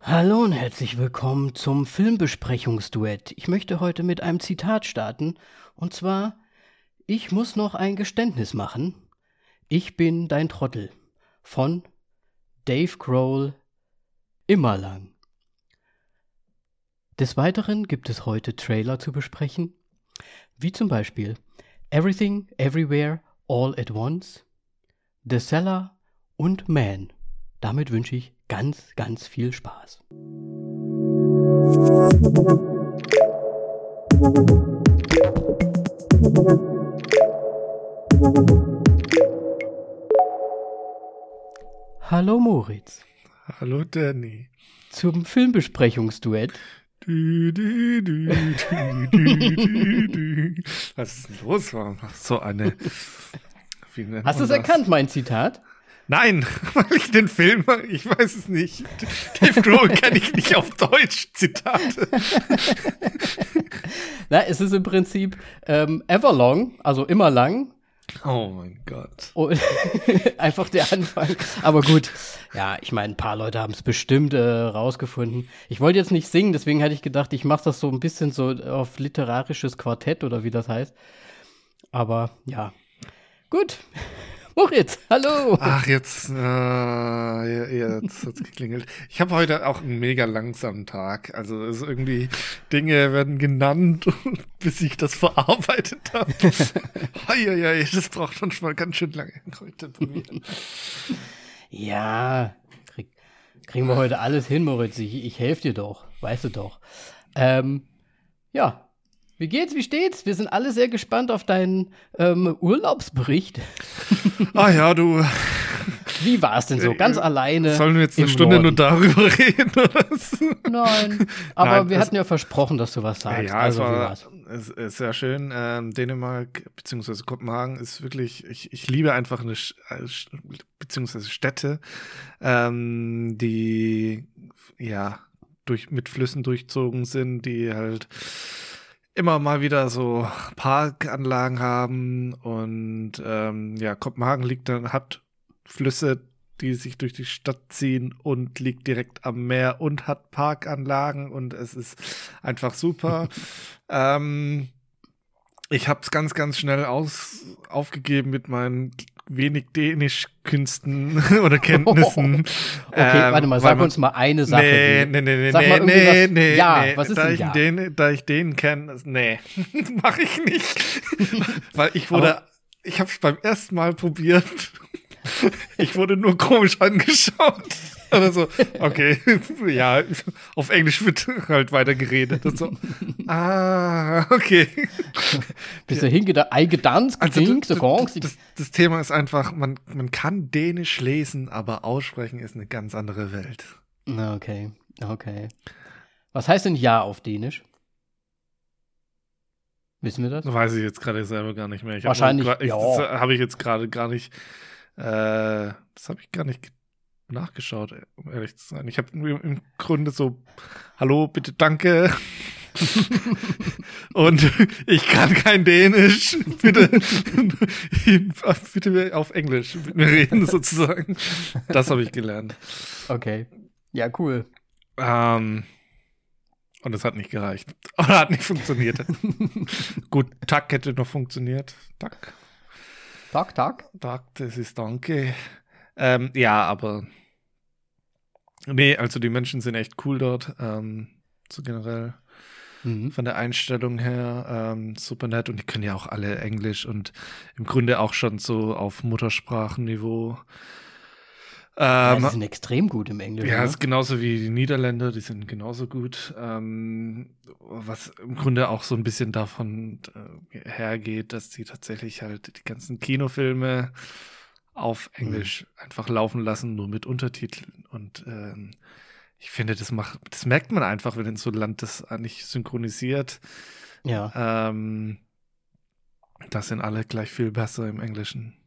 Hallo und herzlich willkommen zum Filmbesprechungsduett. Ich möchte heute mit einem Zitat starten. Und zwar, ich muss noch ein Geständnis machen. Ich bin dein Trottel. Von Dave Grohl immer lang. Des Weiteren gibt es heute Trailer zu besprechen, wie zum Beispiel Everything, Everywhere, All at Once, The Cellar und Man. Damit wünsche ich ganz, ganz viel Spaß. Hallo Moritz. Hallo Danny. Zum Filmbesprechungsduett. Du, du, du, Was ist denn los? So eine. Hast du es erkannt, mein Zitat? Nein, weil ich den Film, ich weiß es nicht. Dave Grohl kenne ich nicht auf Deutsch, Zitate. Na, es ist im Prinzip ähm, Everlong, also immer lang. Oh mein Gott. Und einfach der Anfang. Aber gut, ja, ich meine, ein paar Leute haben es bestimmt äh, rausgefunden. Ich wollte jetzt nicht singen, deswegen hatte ich gedacht, ich mache das so ein bisschen so auf literarisches Quartett oder wie das heißt. Aber ja, gut. Moritz, hallo. Ach, jetzt, äh, jetzt hat's geklingelt. Ich habe heute auch einen mega langsamen Tag. Also es irgendwie Dinge werden genannt, bis ich das verarbeitet habe. Heieiei, das braucht manchmal ganz schön lange heute bei mir. Ja, krieg, kriegen wir heute alles hin, Moritz. Ich, ich helfe dir doch, weißt du doch. Ähm, ja, wie geht's? Wie steht's? Wir sind alle sehr gespannt auf deinen ähm, Urlaubsbericht. Ah ja, du. Wie war es denn so? Ganz äh, alleine. Sollen wir jetzt eine Stunde Norden? nur darüber reden? Oder? Nein, aber Nein, wir hatten ja versprochen, dass du was sagst. Ja, also, es war es ist sehr schön. Ähm, Dänemark bzw. Kopenhagen ist wirklich, ich, ich liebe einfach eine, beziehungsweise Städte, ähm, die ja durch, mit Flüssen durchzogen sind, die halt immer mal wieder so Parkanlagen haben und ähm, ja, Kopenhagen liegt dann, hat Flüsse, die sich durch die Stadt ziehen und liegt direkt am Meer und hat Parkanlagen und es ist einfach super. ähm, ich habe es ganz, ganz schnell aus, aufgegeben mit meinen wenig Dänisch-Künsten oder Kenntnissen. okay, ähm, warte mal, sag uns mal eine Sache. Nee, nee, nee, nee, nee, nee, nee, Ja, nee, was ist da denn ich ja? Den, da ich den kenne, nee, mache ich nicht. Weil ich wurde, Aber ich habe es beim ersten Mal probiert. ich wurde nur komisch angeschaut. Oder so, okay, ja, auf Englisch wird halt weiter geredet und so. Ah, okay. Bist du hingedankt, eingedanzt, also, das, das, das, das Thema ist einfach, man, man kann Dänisch lesen, aber aussprechen ist eine ganz andere Welt. Okay, okay. Was heißt denn Ja auf Dänisch? Wissen wir das? Weiß ich jetzt gerade selber gar nicht mehr. Ich Wahrscheinlich, hab, ich, ja. Das habe ich jetzt gerade gar nicht, äh, das habe ich gar nicht nachgeschaut, um ehrlich zu sein. Ich habe im Grunde so, hallo, bitte, danke. und ich kann kein Dänisch. Bitte, bitte auf Englisch mit mir reden, sozusagen. Das habe ich gelernt. Okay. Ja, cool. Ähm, und es hat nicht gereicht. Oder hat nicht funktioniert. Gut, Tack hätte noch funktioniert. Tack. Tack, Tack. Tack, das ist danke. Ähm, ja, aber Nee, also die Menschen sind echt cool dort, ähm, so generell. Mhm. Von der Einstellung her ähm, super nett und die können ja auch alle Englisch und im Grunde auch schon so auf Muttersprachenniveau. Ähm, ja, die sind extrem gut im Englischen. Ja, ne? ist genauso wie die Niederländer, die sind genauso gut. Ähm, was im Grunde auch so ein bisschen davon äh, hergeht, dass die tatsächlich halt die ganzen Kinofilme auf Englisch mhm. einfach laufen lassen, nur mit Untertiteln. Und ähm, ich finde, das macht, das merkt man einfach, wenn in so ein Land das nicht synchronisiert. Ja. Ähm, das sind alle gleich viel besser im Englischen.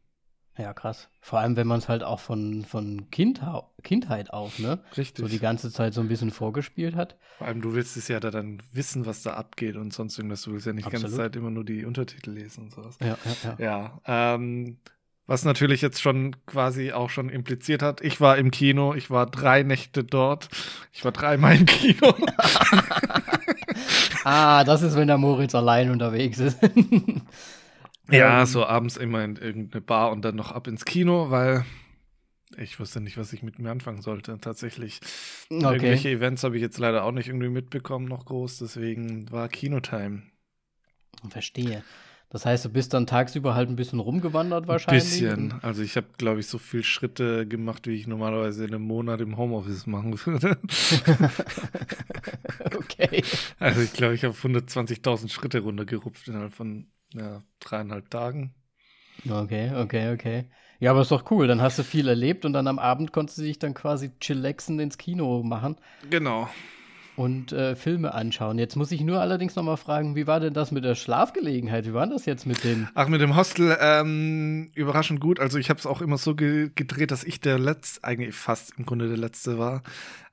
Ja, krass. Vor allem, wenn man es halt auch von, von kind, Kindheit auf, ne? Richtig. So die ganze Zeit so ein bisschen vorgespielt hat. Vor allem, du willst es ja da dann wissen, was da abgeht und sonst irgendwas. Du willst ja nicht die ganze Zeit immer nur die Untertitel lesen und sowas. Ja, ja, ja. Ja, ähm, Was natürlich jetzt schon quasi auch schon impliziert hat, ich war im Kino, ich war drei Nächte dort, ich war dreimal im Kino. ah, das ist, wenn der Moritz allein unterwegs ist. ja, ähm, so abends immer in irgendeine Bar und dann noch ab ins Kino, weil ich wusste nicht, was ich mit mir anfangen sollte. Tatsächlich. Okay. Irgendwelche Events habe ich jetzt leider auch nicht irgendwie mitbekommen, noch groß. Deswegen war Kinotime. Verstehe. Das heißt, du bist dann tagsüber halt ein bisschen rumgewandert wahrscheinlich? Ein bisschen. Also ich habe, glaube ich, so viele Schritte gemacht, wie ich normalerweise in einem Monat im Homeoffice machen würde. okay. Also ich glaube, ich habe 120.000 Schritte runtergerupft innerhalb von ja, dreieinhalb Tagen. Okay, okay, okay. Ja, aber ist doch cool. Dann hast du viel erlebt und dann am Abend konntest du dich dann quasi chillaxen ins Kino machen. Genau und äh, Filme anschauen. Jetzt muss ich nur allerdings noch mal fragen, wie war denn das mit der Schlafgelegenheit? Wie war das jetzt mit dem? Ach, mit dem Hostel ähm, überraschend gut. Also ich habe es auch immer so ge gedreht, dass ich der letzte, eigentlich fast im Grunde der letzte war.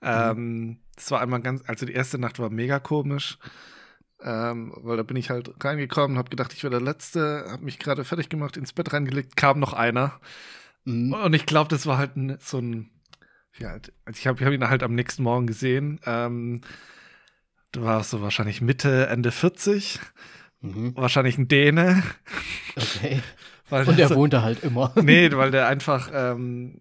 Ähm, das war einmal ganz, also die erste Nacht war mega komisch. Ähm, weil da bin ich halt reingekommen, habe gedacht, ich wäre der Letzte, habe mich gerade fertig gemacht, ins Bett reingelegt, kam noch einer. Mhm. Und ich glaube, das war halt ein, so ein ja, also ich habe hab ihn halt am nächsten Morgen gesehen. Ähm, du warst so wahrscheinlich Mitte, Ende 40. Mhm. Wahrscheinlich ein Däne. Okay. Und er so, wohnte halt immer. Nee, weil der einfach, ähm,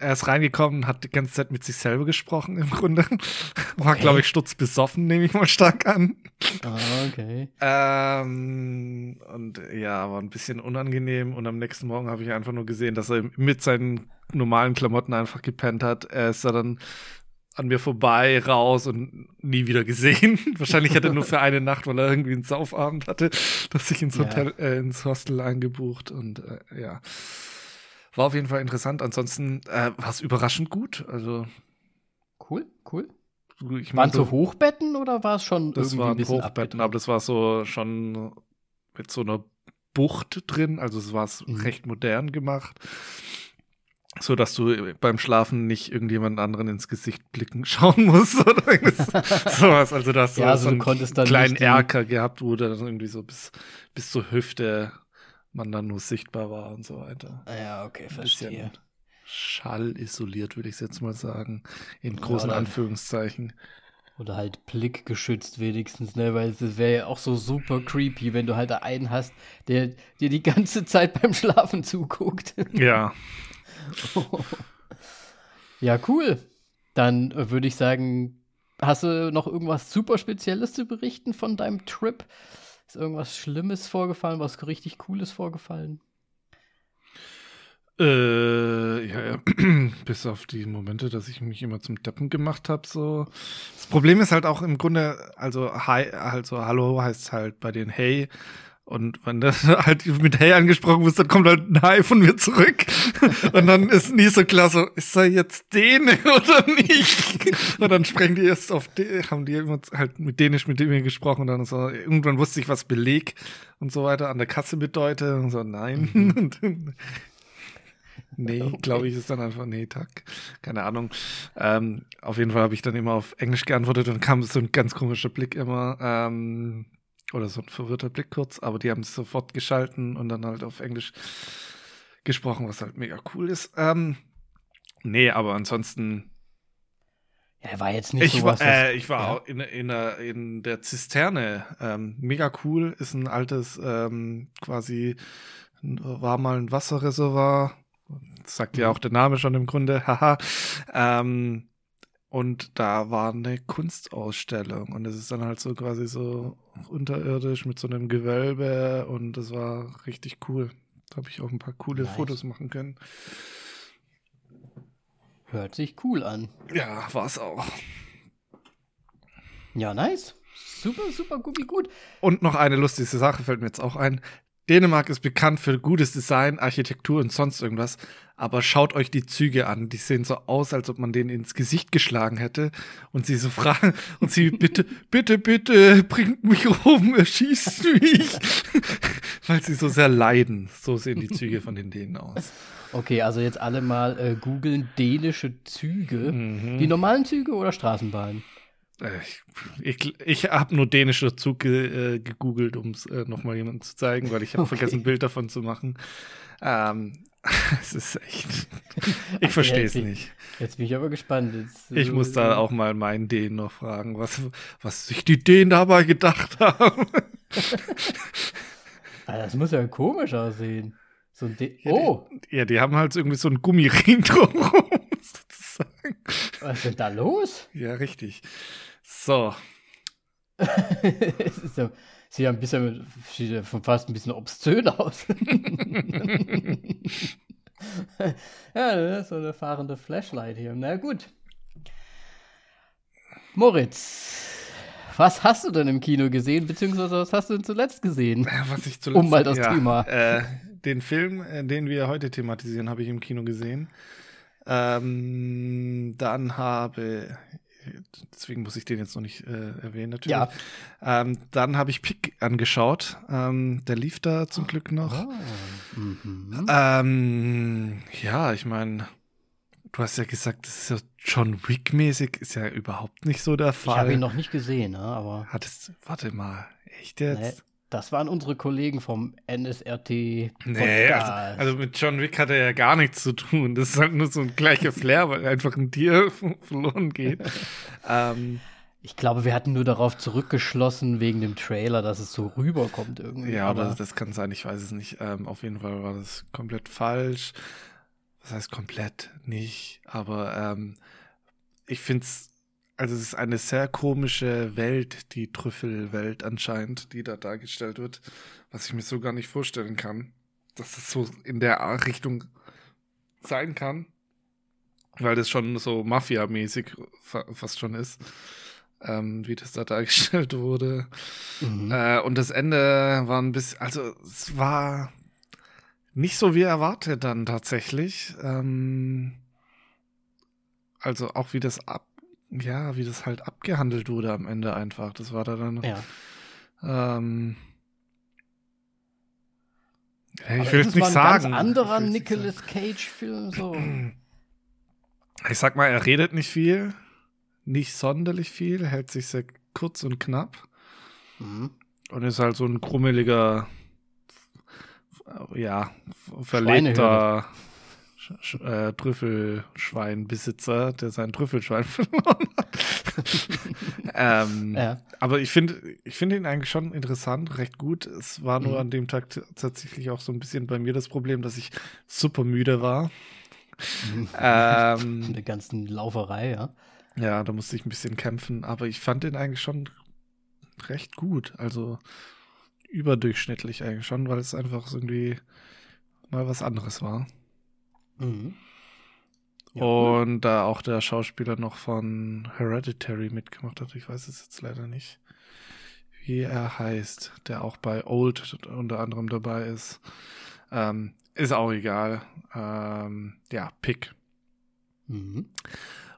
er ist reingekommen, hat die ganze Zeit mit sich selber gesprochen im Grunde. War, okay. glaube ich, stutzbesoffen, nehme ich mal stark an. Ah, okay. Ähm, und ja, war ein bisschen unangenehm. Und am nächsten Morgen habe ich einfach nur gesehen, dass er mit seinen normalen Klamotten einfach gepennt hat. Er ist da dann an mir vorbei, raus und nie wieder gesehen. Wahrscheinlich hat er nur für eine Nacht, weil er irgendwie einen Saufabend hatte, dass sich ins Hotel, ja. äh, ins Hostel eingebucht und äh, ja. War auf jeden Fall interessant. Ansonsten äh, war es überraschend gut. Also cool, cool. Ich Waren es so Hochbetten oder war es schon das irgendwie waren ein bisschen Hochbetten, abgetragen? aber das war so schon mit so einer Bucht drin. Also es war mhm. recht modern gemacht so dass du beim Schlafen nicht irgendjemand anderen ins Gesicht blicken schauen musst oder sowas. Also da hast du, ja, so, so einen kleinen Erker gehabt, wo dann irgendwie so bis, bis zur Hüfte man dann nur sichtbar war und so weiter. Ah ja, okay, verstehe. Schallisoliert, würde ich es jetzt mal sagen. In großen ja, Anführungszeichen. Oder halt blickgeschützt wenigstens, ne? Weil es wäre ja auch so super creepy, wenn du halt da einen hast, der dir die ganze Zeit beim Schlafen zuguckt. Ja. ja, cool. Dann würde ich sagen, hast du noch irgendwas super Spezielles zu berichten von deinem Trip? Ist irgendwas Schlimmes vorgefallen, was richtig Cooles vorgefallen? Äh, ja, ja. Bis auf die Momente, dass ich mich immer zum Deppen gemacht habe. So. Das Problem ist halt auch im Grunde, also hi, also Hallo heißt halt bei den Hey und wenn das halt mit Hey angesprochen wird, dann kommt halt ein Hi von mir zurück. Und dann ist nie so klar, so, ist er jetzt Däne oder nicht? Und dann sprechen die erst auf, haben die immer halt mit Dänisch mit mir gesprochen und dann so, irgendwann wusste ich, was Beleg und so weiter an der Kasse bedeutet. Und so, nein. Mhm. nee, okay. glaube ich, ist dann einfach, nee, Tag. Keine Ahnung. Ähm, auf jeden Fall habe ich dann immer auf Englisch geantwortet und kam so ein ganz komischer Blick immer. Ähm, oder so ein verwirrter Blick kurz, aber die haben es sofort geschalten und dann halt auf Englisch gesprochen, was halt mega cool ist. Ähm, nee, aber ansonsten. Ja, er war jetzt nicht ich sowas, war, äh, Ich war ja. auch in, in, der, in der Zisterne. Ähm, mega cool. Ist ein altes, ähm, quasi, war mal ein Wasserreservoir. Das sagt ja mhm. auch der Name schon im Grunde. Haha. ähm, und da war eine Kunstausstellung und es ist dann halt so quasi so unterirdisch mit so einem Gewölbe und das war richtig cool. Da habe ich auch ein paar coole nice. Fotos machen können. Hört sich cool an. Ja, war es auch. Ja, nice. Super, super, gut, gut. Und noch eine lustige Sache fällt mir jetzt auch ein. Dänemark ist bekannt für gutes Design, Architektur und sonst irgendwas. Aber schaut euch die Züge an. Die sehen so aus, als ob man denen ins Gesicht geschlagen hätte. Und sie so fragen, und sie bitte, bitte, bitte, bringt mich um, erschießt mich. Weil sie so sehr leiden. So sehen die Züge von den Dänen aus. Okay, also jetzt alle mal äh, googeln dänische Züge. Mhm. Die normalen Züge oder Straßenbahnen? Äh, ich, ich, habe nur dänisch dazu ge, äh, gegoogelt, um es äh, nochmal jemandem zu zeigen, weil ich habe okay. vergessen, ein Bild davon zu machen. Ähm, es ist echt. Ich verstehe es nicht. Jetzt bin ich aber gespannt. Jetzt, ich muss da auch mal meinen Dänen noch fragen, was, was sich die Dänen dabei gedacht haben. ah, das muss ja komisch aussehen. So ein ja, oh! Die, ja, die haben halt irgendwie so einen Gummiring drumherum, sozusagen. Was ist denn da los? Ja, richtig. So. es ist so, sieht ja ein bisschen, sieht fast ein bisschen obszön aus. ja, so eine fahrende Flashlight hier. Na gut. Moritz, was hast du denn im Kino gesehen, beziehungsweise was hast du denn zuletzt gesehen? Was ich zuletzt, um mal das ja, Thema. Äh, den Film, äh, den wir heute thematisieren, habe ich im Kino gesehen. Ähm, dann habe deswegen muss ich den jetzt noch nicht äh, erwähnen, natürlich. Ja. Ähm, dann habe ich Pick angeschaut. Ähm, der lief da zum Glück noch. Oh. Mhm. Ähm, ja, ich meine, du hast ja gesagt, das ist ja John Wick-mäßig, ist ja überhaupt nicht so der Fall. Ich habe ihn noch nicht gesehen, ne, aber. Hattest, warte mal, echt jetzt? Nee. Das waren unsere Kollegen vom NSRT. Nee, also, also, mit John Wick hat er ja gar nichts zu tun. Das ist halt nur so ein gleicher Flair, weil einfach ein Tier verloren geht. ähm, ich glaube, wir hatten nur darauf zurückgeschlossen wegen dem Trailer, dass es so rüberkommt irgendwie. Ja, aber das, das kann sein, ich weiß es nicht. Ähm, auf jeden Fall war das komplett falsch. Das heißt komplett nicht, aber ähm, ich finde es also es ist eine sehr komische Welt, die Trüffelwelt anscheinend, die da dargestellt wird, was ich mir so gar nicht vorstellen kann, dass es so in der Richtung sein kann, weil das schon so Mafia-mäßig fast schon ist, ähm, wie das da dargestellt wurde. Mhm. Äh, und das Ende war ein bisschen, also es war nicht so wie erwartet dann tatsächlich. Ähm, also auch wie das ab ja, wie das halt abgehandelt wurde am Ende einfach. Das war da dann. Ja. Ähm, ich will es nicht sagen. Ein ganz anderer Nicolas Cage-Film so. Ich sag mal, er redet nicht viel, nicht sonderlich viel, hält sich sehr kurz und knapp mhm. und ist halt so ein krummeliger, ja, verlegter äh, Trüffelschweinbesitzer, der sein Trüffelschwein verloren hat. ähm, ja. Aber ich finde ich finde ihn eigentlich schon interessant, recht gut. Es war nur mhm. an dem Tag tatsächlich auch so ein bisschen bei mir das Problem, dass ich super müde war. Mhm. ähm, Eine ganzen Lauferei, ja. Ja, da musste ich ein bisschen kämpfen, aber ich fand ihn eigentlich schon recht gut. Also überdurchschnittlich eigentlich schon, weil es einfach irgendwie mal was anderes war. Mhm. Ja, und da auch der Schauspieler noch von Hereditary mitgemacht hat. Ich weiß es jetzt leider nicht, wie er heißt, der auch bei Old unter anderem dabei ist. Ähm, ist auch egal. Ähm, ja, Pick. Mhm.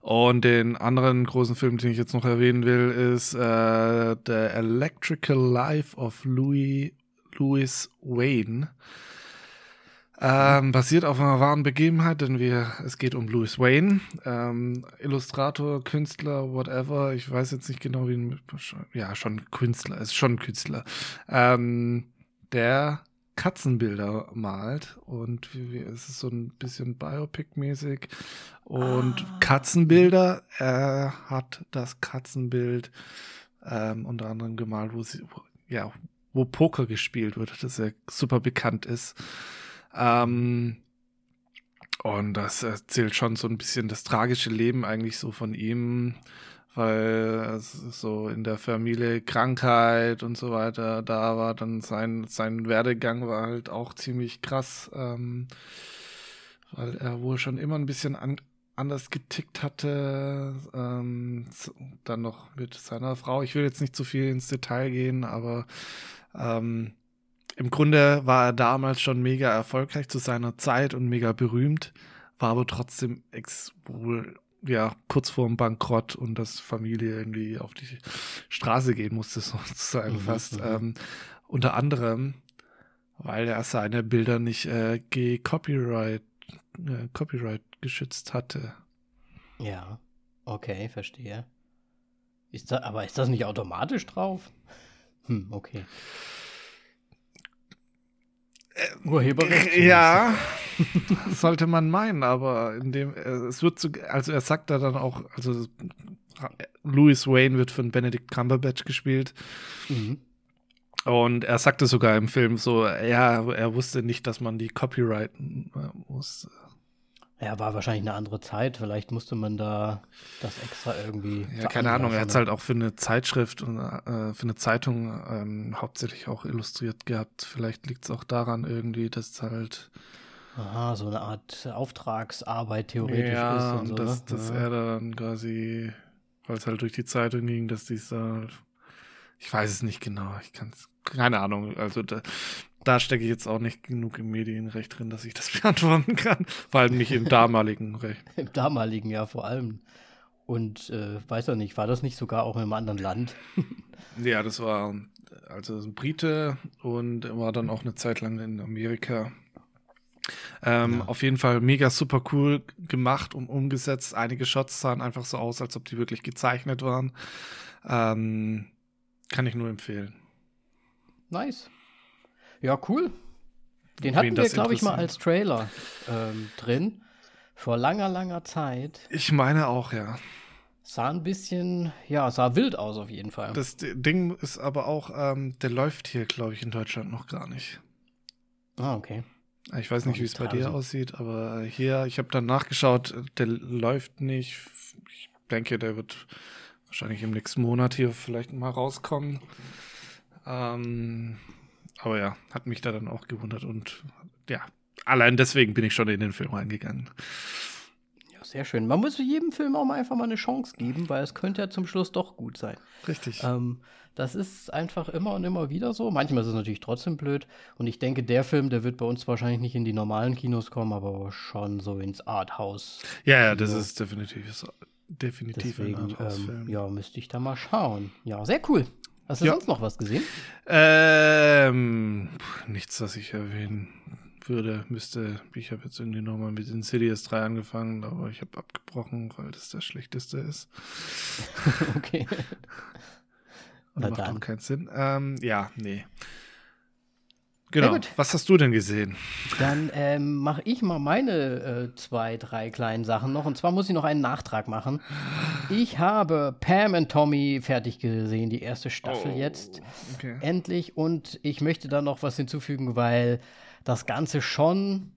Und den anderen großen Film, den ich jetzt noch erwähnen will, ist äh, The Electrical Life of Louis, Louis Wayne. Ähm, basiert auf einer wahren Begebenheit, denn wir, es geht um Louis Wayne, ähm, Illustrator, Künstler, whatever. Ich weiß jetzt nicht genau, wie ja schon Künstler, ist schon Künstler, ähm, der Katzenbilder malt und wie, wie, es ist so ein bisschen Biopic-mäßig und ah. Katzenbilder. Er hat das Katzenbild ähm, unter anderem gemalt, wo sie, wo, ja, wo Poker gespielt wird, das ja super bekannt ist. Ähm, und das erzählt schon so ein bisschen das tragische Leben eigentlich so von ihm, weil so in der Familie Krankheit und so weiter da war. Dann sein, sein Werdegang war halt auch ziemlich krass, ähm, weil er wohl schon immer ein bisschen an, anders getickt hatte. Ähm, dann noch mit seiner Frau. Ich will jetzt nicht zu viel ins Detail gehen, aber ähm, im Grunde war er damals schon mega erfolgreich zu seiner Zeit und mega berühmt, war aber trotzdem ex wohl ja kurz vor dem Bankrott und dass Familie irgendwie auf die Straße gehen musste sozusagen mhm, fast. Mhm. Ähm, unter anderem, weil er seine Bilder nicht äh, Copyright äh, Copyright geschützt hatte. Ja, okay, verstehe. Ist da, aber ist das nicht automatisch drauf? Hm, okay. Äh, Urheberrecht. Ja, sollte man meinen, aber in dem, äh, es wird so, also er sagt da dann auch, also Louis Wayne wird von Benedict Cumberbatch gespielt. Mhm. Und er sagte sogar im Film so, ja, er wusste nicht, dass man die copyrighten muss. Ja, war wahrscheinlich eine andere Zeit. Vielleicht musste man da das extra irgendwie. Ja, keine Ahnung. Er hat es halt auch für eine Zeitschrift und äh, für eine Zeitung ähm, hauptsächlich auch illustriert gehabt. Vielleicht liegt es auch daran irgendwie, dass es halt. Aha, so eine Art Auftragsarbeit theoretisch ja, ist. Und, und so, dass, ne? dass ja. er dann quasi, weil es halt durch die Zeitung ging, dass dieser. Ich weiß es nicht genau. Ich kann es. Keine Ahnung. Also da, da stecke ich jetzt auch nicht genug im Medienrecht drin, dass ich das beantworten kann. Vor allem nicht im damaligen Recht. Im damaligen, ja, vor allem. Und äh, weiß er nicht, war das nicht sogar auch in einem anderen Land? ja, das war also ein Brite und war dann auch eine Zeit lang in Amerika. Ähm, ja. Auf jeden Fall mega super cool gemacht und umgesetzt. Einige Shots sahen einfach so aus, als ob die wirklich gezeichnet waren. Ähm, kann ich nur empfehlen. Nice. Ja, cool. Den hatten wir, glaube ich, mal als Trailer ähm, drin. Vor langer, langer Zeit. Ich meine auch, ja. Sah ein bisschen, ja, sah wild aus auf jeden Fall. Das Ding ist aber auch, ähm, der läuft hier, glaube ich, in Deutschland noch gar nicht. Ah, okay. Ich weiß nicht, wie es bei dir aussieht, aber hier, ich habe dann nachgeschaut, der läuft nicht. Ich denke, der wird wahrscheinlich im nächsten Monat hier vielleicht mal rauskommen. Ähm, aber ja, hat mich da dann auch gewundert und ja, allein deswegen bin ich schon in den Film reingegangen. Ja, sehr schön. Man muss jedem Film auch mal einfach mal eine Chance geben, weil es könnte ja zum Schluss doch gut sein. Richtig. Ähm, das ist einfach immer und immer wieder so. Manchmal ist es natürlich trotzdem blöd. Und ich denke, der Film, der wird bei uns wahrscheinlich nicht in die normalen Kinos kommen, aber schon so ins Arthouse. Ja, ja, das ist definitiv, so, definitiv Deswegen, ein Arthouse-Film. Ähm, ja, müsste ich da mal schauen. Ja, sehr cool. Hast du ja. sonst noch was gesehen? Ähm, nichts, was ich erwähnen würde, müsste. Ich habe jetzt irgendwie nochmal mit Insidious 3 angefangen, aber ich habe abgebrochen, weil das das Schlechteste ist. okay. Und macht auch keinen Sinn. Ähm, ja, nee. Genau. Was hast du denn gesehen? Dann ähm, mache ich mal meine äh, zwei, drei kleinen Sachen noch. Und zwar muss ich noch einen Nachtrag machen. Ich habe Pam und Tommy fertig gesehen, die erste Staffel oh, jetzt. Okay. Endlich. Und ich möchte da noch was hinzufügen, weil das Ganze schon.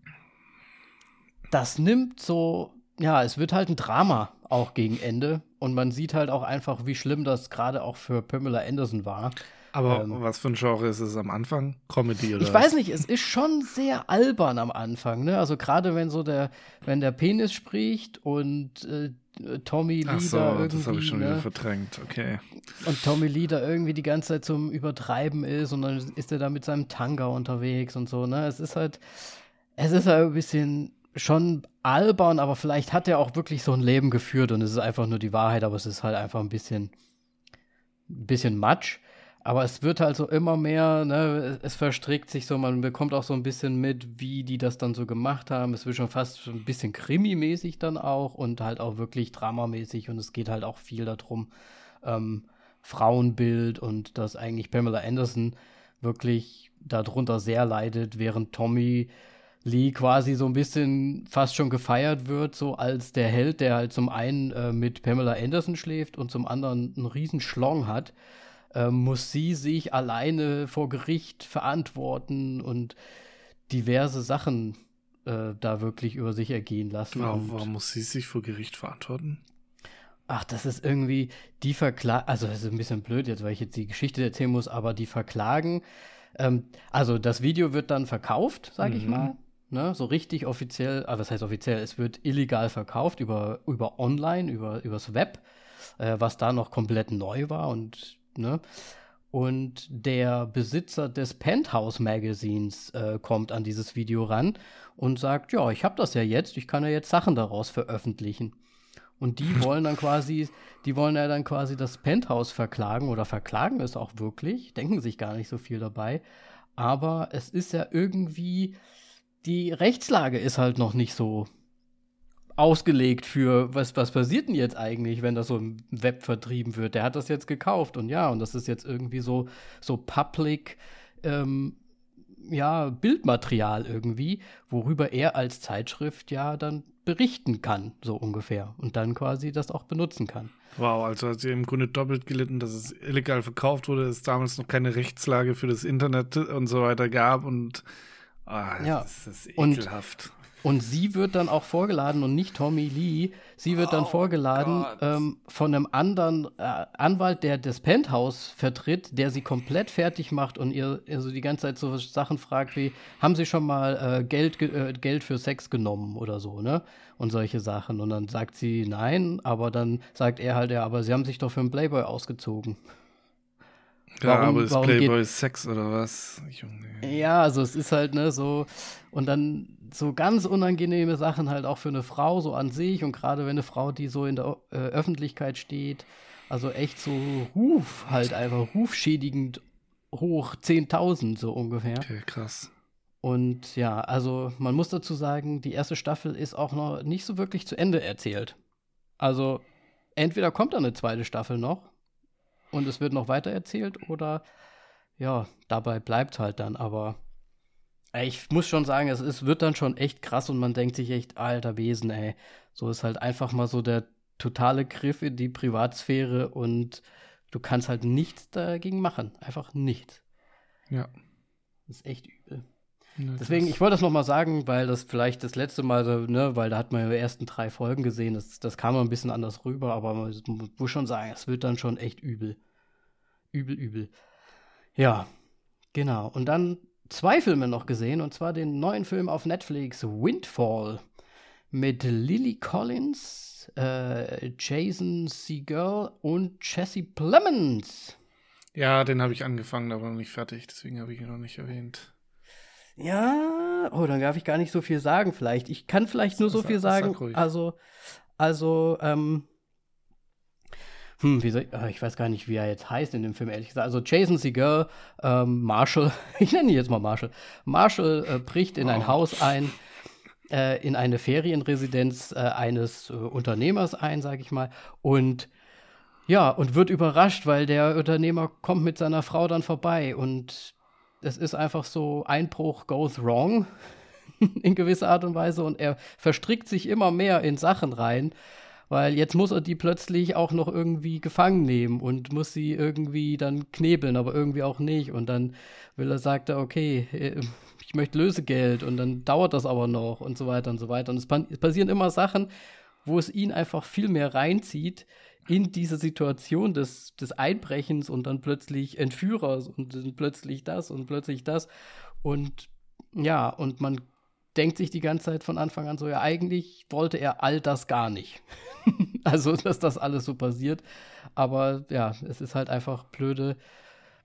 Das nimmt so. Ja, es wird halt ein Drama auch gegen Ende. Und man sieht halt auch einfach, wie schlimm das gerade auch für Pamela Anderson war. Aber ähm, was für ein Genre ist es am Anfang? Comedy oder? Ich weiß nicht, es ist schon sehr albern am Anfang, ne? Also gerade wenn so der, wenn der Penis spricht und äh, Tommy Lee Ach so, da irgendwie. Das habe ich schon ne? wieder verdrängt, okay. Und Tommy Lee da irgendwie die ganze Zeit zum Übertreiben ist und dann ist er da mit seinem Tanga unterwegs und so, ne? Es ist halt, es ist halt ein bisschen schon albern, aber vielleicht hat er auch wirklich so ein Leben geführt und es ist einfach nur die Wahrheit, aber es ist halt einfach ein bisschen, ein bisschen Matsch. Aber es wird halt so immer mehr, ne, es verstrickt sich so, man bekommt auch so ein bisschen mit, wie die das dann so gemacht haben. Es wird schon fast ein bisschen krimimäßig dann auch und halt auch wirklich dramamäßig und es geht halt auch viel darum, ähm, Frauenbild und dass eigentlich Pamela Anderson wirklich darunter sehr leidet, während Tommy Lee quasi so ein bisschen fast schon gefeiert wird, so als der Held, der halt zum einen äh, mit Pamela Anderson schläft und zum anderen einen riesen Schlong hat äh, muss sie sich alleine vor Gericht verantworten und diverse Sachen äh, da wirklich über sich ergehen lassen. Warum, warum muss sie sich vor Gericht verantworten? Ach, das ist irgendwie, die verklagen, also das ist ein bisschen blöd jetzt, weil ich jetzt die Geschichte erzählen muss, aber die verklagen, ähm, also das Video wird dann verkauft, sage mhm. ich mal, ne, so richtig offiziell, aber ah, was heißt offiziell, es wird illegal verkauft über, über online, über, übers Web, äh, was da noch komplett neu war und Ne? Und der Besitzer des Penthouse Magazins äh, kommt an dieses Video ran und sagt, ja, ich habe das ja jetzt, ich kann ja jetzt Sachen daraus veröffentlichen. Und die wollen dann quasi, die wollen ja dann quasi das Penthouse verklagen oder verklagen es auch wirklich, denken sich gar nicht so viel dabei. Aber es ist ja irgendwie, die Rechtslage ist halt noch nicht so ausgelegt für, was, was passiert denn jetzt eigentlich, wenn das so im Web vertrieben wird? Der hat das jetzt gekauft und ja, und das ist jetzt irgendwie so, so public, ähm, ja, Bildmaterial irgendwie, worüber er als Zeitschrift ja dann berichten kann, so ungefähr. Und dann quasi das auch benutzen kann. Wow, also hat sie im Grunde doppelt gelitten, dass es illegal verkauft wurde, es damals noch keine Rechtslage für das Internet und so weiter gab und ah, ja. das ist ekelhaft. Und und sie wird dann auch vorgeladen und nicht Tommy Lee. Sie wird dann oh vorgeladen ähm, von einem anderen äh, Anwalt, der das Penthouse vertritt, der sie komplett fertig macht und ihr also die ganze Zeit so Sachen fragt wie: Haben Sie schon mal äh, Geld, äh, Geld für Sex genommen oder so, ne? Und solche Sachen. Und dann sagt sie nein, aber dann sagt er halt: Ja, aber Sie haben sich doch für einen Playboy ausgezogen. Ja, warum, aber ist Playboy geht, Sex oder was? Junge. Ja, also es ist halt, ne, so. Und dann so ganz unangenehme Sachen halt auch für eine Frau so an sich und gerade wenn eine Frau, die so in der äh, Öffentlichkeit steht, also echt so Ruf halt einfach rufschädigend hoch 10.000 so ungefähr. Okay, krass. Und ja, also man muss dazu sagen, die erste Staffel ist auch noch nicht so wirklich zu Ende erzählt. Also entweder kommt da eine zweite Staffel noch und es wird noch weiter erzählt oder ja, dabei bleibt halt dann, aber ich muss schon sagen, es ist, wird dann schon echt krass und man denkt sich echt, alter Wesen, ey. So ist halt einfach mal so der totale Griff in die Privatsphäre und du kannst halt nichts dagegen machen. Einfach nichts. Ja. Das ist echt übel. Ja, Deswegen, ich wollte das nochmal sagen, weil das vielleicht das letzte Mal, ne, weil da hat man ja die ersten drei Folgen gesehen, das, das kam ein bisschen anders rüber, aber man muss schon sagen, es wird dann schon echt übel. Übel, übel. Ja, genau. Und dann zwei Filme noch gesehen, und zwar den neuen Film auf Netflix, Windfall, mit Lily Collins, äh, Jason Segel und Jesse Plemons. Ja, den habe ich angefangen, aber noch nicht fertig, deswegen habe ich ihn noch nicht erwähnt. Ja, oh, dann darf ich gar nicht so viel sagen, vielleicht. Ich kann vielleicht nur so viel sagen. Also, also, ähm, hm, wie soll, äh, ich weiß gar nicht, wie er jetzt heißt in dem Film, ehrlich gesagt. Also Jason Segel, ähm, Marshall, ich nenne ihn jetzt mal Marshall. Marshall äh, bricht in ein oh. Haus ein, äh, in eine Ferienresidenz äh, eines äh, Unternehmers ein, sage ich mal, und ja, und wird überrascht, weil der Unternehmer kommt mit seiner Frau dann vorbei und es ist einfach so, Einbruch goes wrong in gewisser Art und Weise und er verstrickt sich immer mehr in Sachen rein weil jetzt muss er die plötzlich auch noch irgendwie gefangen nehmen und muss sie irgendwie dann knebeln, aber irgendwie auch nicht. Und dann will er, sagt er, okay, äh, ich möchte Lösegeld und dann dauert das aber noch und so weiter und so weiter. Und es passieren immer Sachen, wo es ihn einfach viel mehr reinzieht in diese Situation des, des Einbrechens und dann plötzlich Entführers und dann plötzlich das und plötzlich das. Und ja, und man denkt sich die ganze Zeit von Anfang an so, ja, eigentlich wollte er all das gar nicht. also, dass das alles so passiert. Aber ja, es ist halt einfach blöde,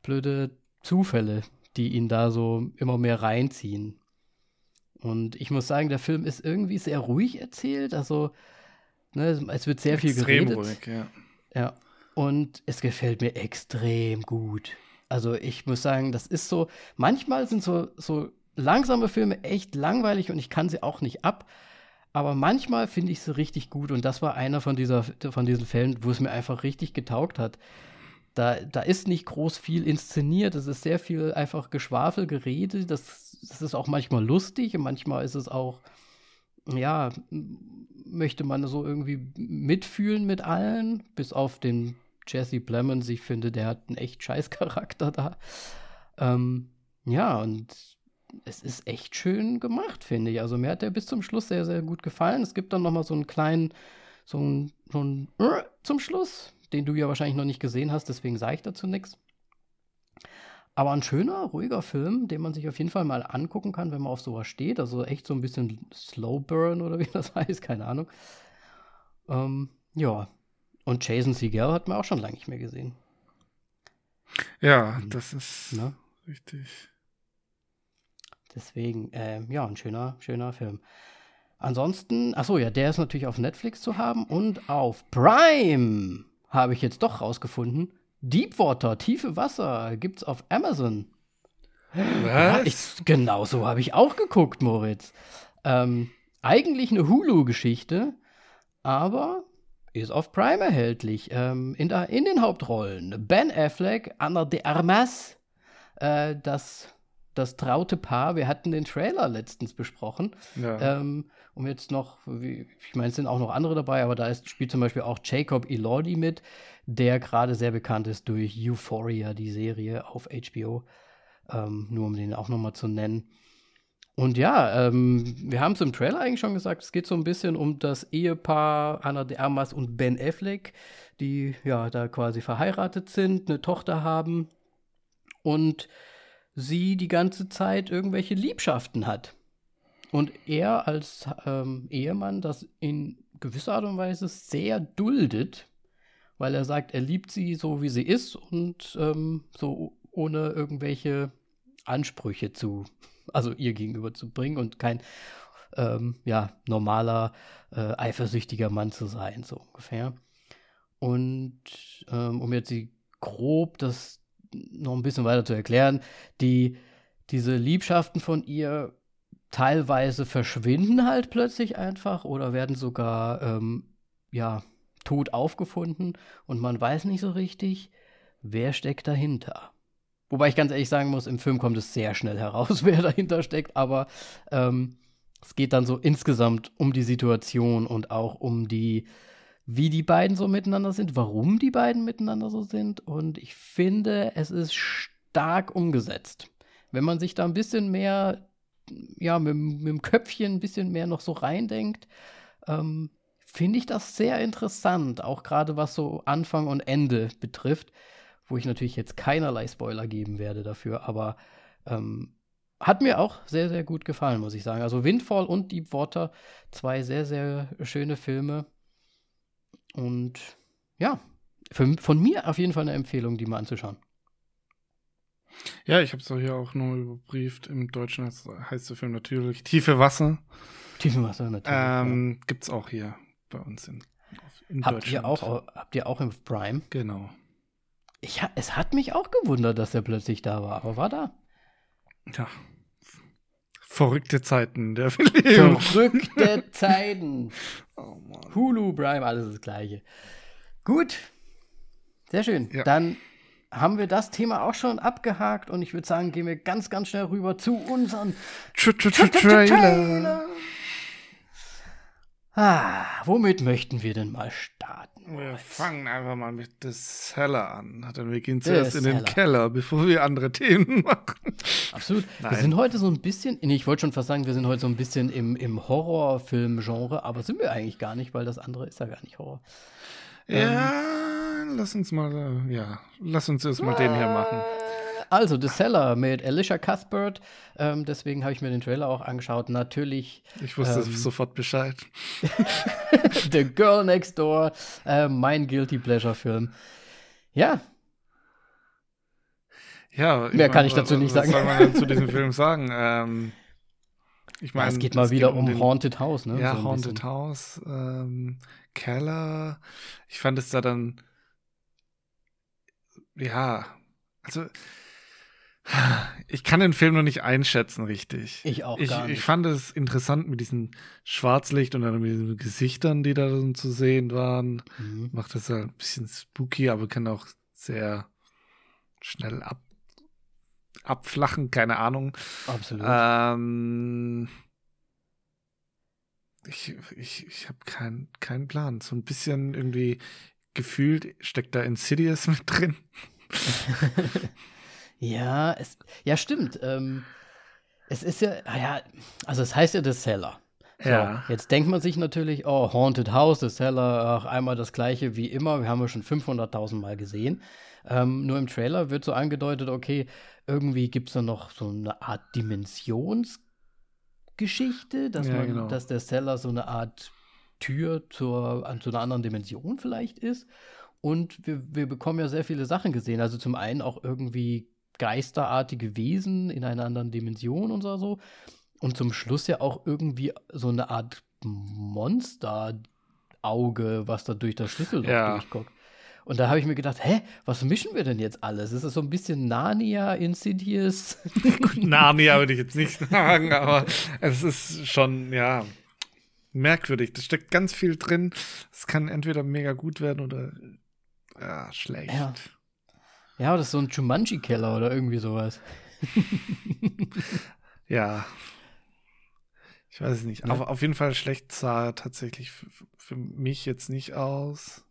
blöde Zufälle, die ihn da so immer mehr reinziehen. Und ich muss sagen, der Film ist irgendwie sehr ruhig erzählt. Also, ne, es wird sehr extrem viel geredet. Ruhig, ja. ja. Und es gefällt mir extrem gut. Also, ich muss sagen, das ist so, manchmal sind so, so langsame Filme echt langweilig und ich kann sie auch nicht ab. Aber manchmal finde ich sie richtig gut und das war einer von, dieser, von diesen Fällen, wo es mir einfach richtig getaugt hat. Da, da ist nicht groß viel inszeniert, es ist sehr viel einfach Geschwafel, Gerede. Das, das ist auch manchmal lustig und manchmal ist es auch, ja, möchte man so irgendwie mitfühlen mit allen, bis auf den Jesse Plemons. Ich finde, der hat einen echt scheiß Charakter da. Ähm, ja, und es ist echt schön gemacht, finde ich. Also mir hat der bis zum Schluss sehr, sehr gut gefallen. Es gibt dann noch mal so einen kleinen, so einen, so einen äh, zum Schluss, den du ja wahrscheinlich noch nicht gesehen hast, deswegen sage ich dazu nichts. Aber ein schöner, ruhiger Film, den man sich auf jeden Fall mal angucken kann, wenn man auf sowas steht. Also echt so ein bisschen Slow Burn oder wie das heißt, keine Ahnung. Ähm, ja. Und Jason Segel hat man auch schon lange nicht mehr gesehen. Ja, hm. das ist ne? richtig. Deswegen, äh, ja, ein schöner, schöner Film. Ansonsten, achso, ja, der ist natürlich auf Netflix zu haben und auf Prime habe ich jetzt doch rausgefunden. Deepwater, tiefe Wasser, gibt's auf Amazon. Was? Ja, ich, genau so habe ich auch geguckt, Moritz. Ähm, eigentlich eine Hulu-Geschichte, aber ist auf Prime erhältlich. Ähm, in, der, in den Hauptrollen Ben Affleck, Anna de Armas, äh, das, das traute Paar. Wir hatten den Trailer letztens besprochen. Ja. Ähm, um jetzt noch, wie, ich meine, es sind auch noch andere dabei, aber da ist, spielt zum Beispiel auch Jacob Elordi mit, der gerade sehr bekannt ist durch Euphoria, die Serie auf HBO. Ähm, nur um den auch nochmal zu nennen. Und ja, ähm, wir haben es im Trailer eigentlich schon gesagt, es geht so ein bisschen um das Ehepaar Anna de Armas und Ben Affleck, die ja da quasi verheiratet sind, eine Tochter haben und sie die ganze Zeit irgendwelche Liebschaften hat. Und er als ähm, Ehemann das in gewisser Art und Weise sehr duldet, weil er sagt, er liebt sie so, wie sie ist und ähm, so ohne irgendwelche Ansprüche zu, also ihr gegenüber zu bringen und kein ähm, ja, normaler, äh, eifersüchtiger Mann zu sein, so ungefähr. Und ähm, um jetzt sie grob das noch ein bisschen weiter zu erklären, die, diese Liebschaften von ihr teilweise verschwinden halt plötzlich einfach oder werden sogar ähm, ja tot aufgefunden und man weiß nicht so richtig, wer steckt dahinter. Wobei ich ganz ehrlich sagen muss, im Film kommt es sehr schnell heraus, wer dahinter steckt, aber ähm, es geht dann so insgesamt um die Situation und auch um die, wie die beiden so miteinander sind, warum die beiden miteinander so sind. Und ich finde, es ist stark umgesetzt. Wenn man sich da ein bisschen mehr ja, mit, mit dem Köpfchen ein bisschen mehr noch so reindenkt, ähm, finde ich das sehr interessant, auch gerade was so Anfang und Ende betrifft, wo ich natürlich jetzt keinerlei Spoiler geben werde dafür, aber ähm, hat mir auch sehr, sehr gut gefallen, muss ich sagen. Also Windfall und Deep Water, zwei sehr, sehr schöne Filme. Und ja, für, von mir auf jeden Fall eine Empfehlung, die mal anzuschauen. Ja, ich habe es hier auch nur überbrieft. Im Deutschen heißt, heißt der Film natürlich Tiefe Wasser. Tiefe Wasser, natürlich. Ähm, ja. Gibt es auch hier bei uns in, in habt Deutschland. Ihr auch, habt ihr auch im Prime? Genau. Ich, es hat mich auch gewundert, dass er plötzlich da war, aber war da. Ja. Verrückte Zeiten der Film. Verrückte Zeiten. oh Hulu, Prime, alles das Gleiche. Gut. Sehr schön. Ja. Dann haben wir das Thema auch schon abgehakt und ich würde sagen, gehen wir ganz, ganz schnell rüber zu unseren Trailer. Ah, womit möchten wir denn mal starten? Wir fangen einfach mal mit The Cellar an. Dann wir gehen zuerst in den Keller, bevor wir andere Themen machen. Absolut. Nein. Wir sind heute so ein bisschen, nee, ich wollte schon fast sagen, wir sind heute so ein bisschen im, im Horrorfilm-Genre, aber sind wir eigentlich gar nicht, weil das andere ist ja gar nicht Horror. Ja. Ähm, lass uns mal, äh, ja, lass uns erstmal den hier machen. Also, The Seller mit Alicia Cuthbert. Ähm, deswegen habe ich mir den Trailer auch angeschaut. Natürlich. Ich wusste ähm, sofort Bescheid. The Girl Next Door. Äh, mein Guilty Pleasure-Film. Ja. Ja. Mehr mein, kann ich dazu nicht was sagen. Was soll man denn zu diesem Film sagen? Ähm, ich meine, ja, es geht mal wieder um, um den, Haunted House, ne? Ja, so Haunted bisschen. House. Ähm, Keller. Ich fand es da dann ja, also ich kann den Film noch nicht einschätzen, richtig. Ich auch ich, gar nicht. Ich fand es interessant mit diesen Schwarzlicht und dann mit den Gesichtern, die da zu sehen waren. Mhm. Macht das halt ein bisschen spooky, aber kann auch sehr schnell ab, abflachen, keine Ahnung. Absolut. Ähm, ich ich, ich habe keinen keinen Plan. So ein bisschen irgendwie gefühlt steckt da Insidious mit drin. ja, es, ja, stimmt. Ähm, es ist ja, ah ja, also es heißt ja The Seller. So, ja. Jetzt denkt man sich natürlich, oh, Haunted House, The Seller, ach, einmal das gleiche wie immer. Wir haben ja schon 500.000 Mal gesehen. Ähm, nur im Trailer wird so angedeutet, okay, irgendwie gibt es da noch so eine Art Dimensionsgeschichte, dass, ja, man, genau. dass der Seller so eine Art Tür zur, zu einer anderen Dimension vielleicht ist. Und wir, wir bekommen ja sehr viele Sachen gesehen. Also zum einen auch irgendwie geisterartige Wesen in einer anderen Dimension und so. Und zum Schluss ja auch irgendwie so eine Art Monster-Auge, was da durch das Schlüsselloch ja. durchguckt. Und da habe ich mir gedacht, hä, was mischen wir denn jetzt alles? Ist es so ein bisschen Narnia, Insidious? Narnia würde ich jetzt nicht sagen, aber es ist schon, ja, merkwürdig. Da steckt ganz viel drin. Es kann entweder mega gut werden oder ja, schlecht. Ja. Ja, das ist so ein Jumanji-Keller oder irgendwie sowas. ja. Ich weiß es nicht. Ja. Aber auf jeden Fall schlecht sah er tatsächlich für, für mich jetzt nicht aus.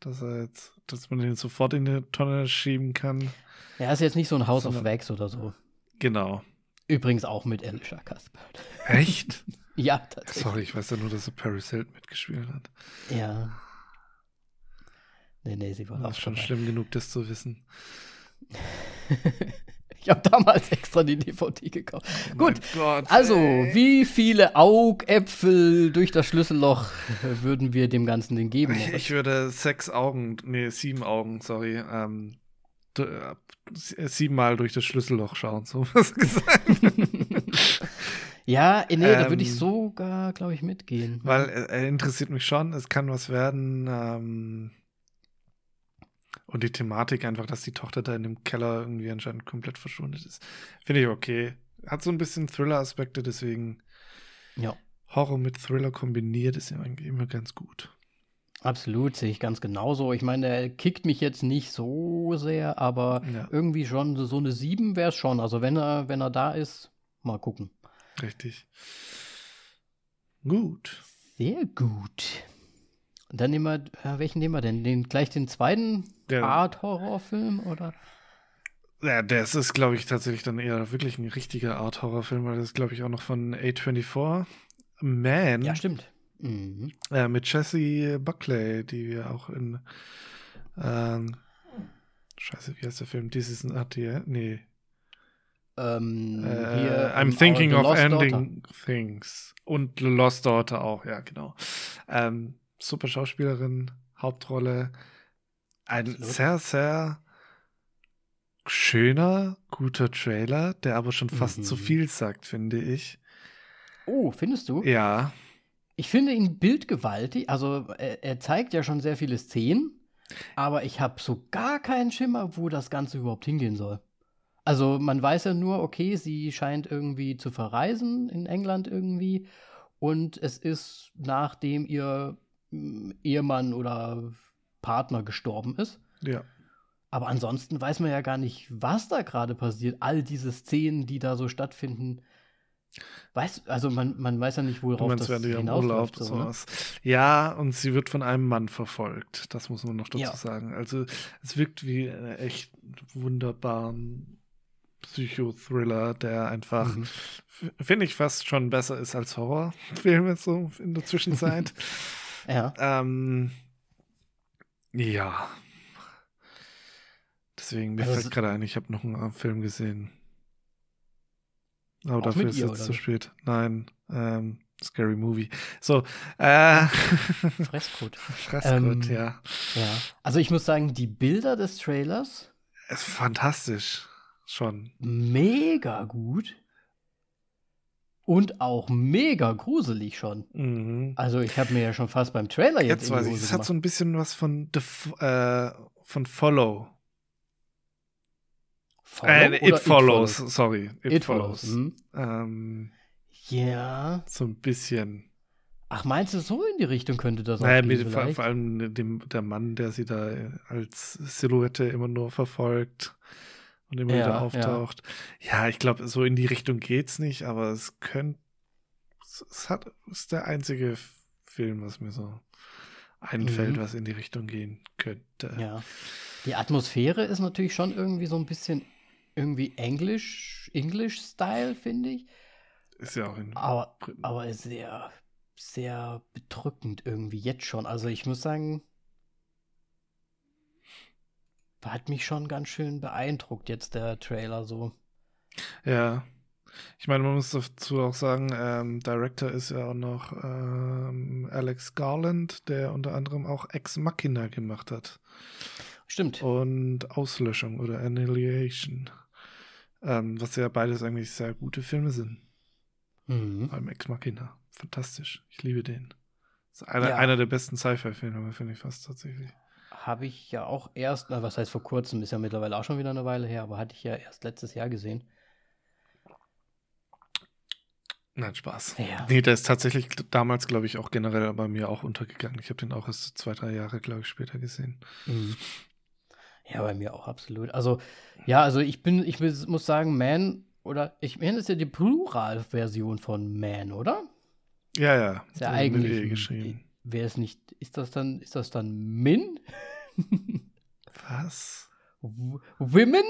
Dass er jetzt, dass man den sofort in die Tonne schieben kann. Ja, ist jetzt nicht so ein House of Sondern- Wax oder so. Genau. Übrigens auch mit Alicia Cuthbert. Echt? Ja, tatsächlich. Sorry, ich weiß ja nur, dass er Paris Hilton mitgespielt hat. Ja. Nee, nee, sie war Das ist schon dabei. schlimm genug, das zu wissen. Ich habe damals extra die DVD gekauft. Gut, Mein Gott, also, ey. wie viele Augäpfel durch das Schlüsselloch würden wir dem Ganzen denn geben? Ich, ich würde sechs Augen, nee, sieben Augen, sorry, ähm, äh, siebenmal durch das Schlüsselloch schauen, so was gesagt. ja, nee, da würde ich Ähm, sogar, glaube ich, mitgehen. Weil er, er interessiert mich schon, es kann was werden. Ähm, und die Thematik einfach, dass die Tochter da in dem Keller irgendwie anscheinend komplett verschwunden ist, finde ich okay. Hat so ein bisschen Thriller-Aspekte, deswegen Ja, Horror mit Thriller kombiniert ist eigentlich immer ganz gut. absolut, sehe ich ganz genauso. Ich meine, er kickt mich jetzt nicht so sehr, aber Ja. irgendwie schon so- so eine 7 wäre es schon. Also, wenn er, wenn er da ist, mal gucken. Richtig. Gut. Sehr gut. Und dann nehmen wir, äh, welchen nehmen wir denn? Den, gleich den zweiten Der- Art-Horrorfilm oder? Ja, das ist, glaube ich, tatsächlich dann eher wirklich ein richtiger Art-Horror-Film, weil das ist, glaube ich, auch noch von A24. Man Ja, stimmt. Mhm. äh, mit Jessie Buckley, die wir auch in ähm, Scheiße, wie heißt der Film? This is not the Nee. Ähm, Äh, hier, I'm ähm, thinking of Lost Daughter. ending things. Und Lost Daughter auch, ja, genau. Ähm, super Schauspielerin, Hauptrolle. Ein Absolut. sehr, sehr schöner, guter Trailer, der aber schon fast Mhm. zu viel sagt, finde ich. Oh, findest du? Ja, Ich finde ihn bildgewaltig. Also, er, er zeigt ja schon sehr viele Szenen, aber ich habe so gar keinen Schimmer, wo das Ganze überhaupt hingehen soll. Also, man weiß ja nur, okay, sie scheint irgendwie zu verreisen in England irgendwie. Und es ist nachdem ihr Ehemann oder Partner gestorben ist. ja. Aber ansonsten weiß man ja gar nicht, was da gerade passiert. All diese Szenen, die da so stattfinden. Weiß, also man, man weiß ja nicht, worauf meinst, das hinausläuft. So, ne? Ja, und sie wird von einem Mann verfolgt. Das muss man noch dazu Ja. sagen. Also es wirkt wie einen echt wunderbaren Psychothriller, der einfach, Mhm. finde ich, fast schon besser ist als Horrorfilme so in der Zwischenzeit. Ja. ähm, ja. Deswegen, mir Also fällt es- gerade ein, ich habe noch einen äh, Film gesehen. Aber dafür ist ihr, jetzt zu spät. Nein, ähm, Scary Movie. So, äh, Fresscode. Fressgott, Ähm, ja. Ja. Also ich muss sagen, die Bilder des Trailers Ist fantastisch. Schon. mega gut. Und auch mega gruselig schon. Mhm. Also ich habe mir ja schon fast beim Trailer jetzt, Jetzt weiß ich, es hat so ein bisschen was von äh, von Follow. Follow äh, oder It Follows, sorry. It, It Follows. Follows. hm? Ähm, Ja. so ein bisschen. Ach, meinst du, so in die Richtung könnte das Naja, auch gehen vor, vor allem dem, der Mann, der sie da als Silhouette immer nur verfolgt und immer Ja, wieder ja. auftaucht. Ja, ich glaube, so in die Richtung geht's nicht, aber es könnte. Es, hat, ist der einzige Film, was mir so einfällt, Mhm. was in die Richtung gehen könnte. Ja. Die Atmosphäre ist natürlich schon irgendwie so ein bisschen irgendwie Englisch, English-Style, finde ich. Ist ja auch in. Aber, Briten. aber ist sehr, sehr bedrückend irgendwie jetzt schon. Also ich muss sagen, hat mich schon ganz schön beeindruckt jetzt der Trailer so. Ja. Ich meine, man muss dazu auch sagen, ähm, Director ist ja auch noch ähm, Alex Garland, der unter anderem auch Ex Machina gemacht hat. Stimmt. Und Auslöschung oder Annihilation. Ähm, was ja beides eigentlich sehr gute Filme sind. Mhm. Vor allem Ex Machina. Fantastisch. Ich liebe den. Das ist einer, Ja. einer der besten Sci-Fi-Filme, finde ich fast tatsächlich. Habe ich ja auch erst, na, was heißt vor kurzem, ist ja mittlerweile auch schon wieder eine Weile her, aber hatte ich ja erst letztes Jahr gesehen. Nein, Spaß. Ja. Nee, der ist tatsächlich damals, glaube ich, auch generell bei mir auch untergegangen. Ich habe den auch erst zwei, drei Jahre, glaube ich, später gesehen. Mhm. Ja, bei mir auch absolut. Also, ja, also ich bin, ich muss sagen, Man, oder ich meine, das ist ja die Pluralversion von Man, oder? Ja, ja. Ist ja eigentlich. Geschrieben. Wäre es nicht, ist das dann, ist das dann Min? Was? W Women?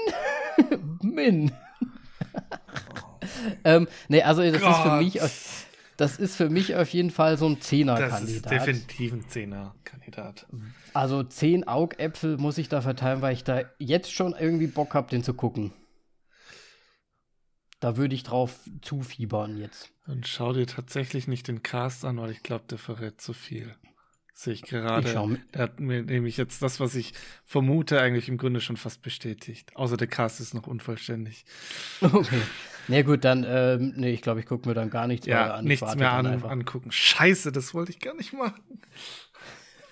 Min. ähm, nee, also das ist für Gott. mich, auf- das ist für mich auf jeden Fall so ein Das ist Zehner-Kandidat. definitiv ein Zehner-Kandidat. Also zehn Augäpfel muss ich da verteilen, weil ich da jetzt schon irgendwie Bock habe, den zu gucken. Da würde ich drauf zufiebern jetzt. Und schau dir tatsächlich nicht den Cast an, weil ich glaube, der verrät zu viel. Sehe ich gerade. Ich Der hat mir nämlich jetzt das, was ich vermute, eigentlich im Grunde schon fast bestätigt. Außer der Cast ist noch unvollständig. Okay. Na gut, dann, ähm, nee, ich glaube, ich gucke mir dann gar nichts mehr Ja, an. Ich nichts mehr an, angucken. Scheiße, das wollte ich gar nicht machen.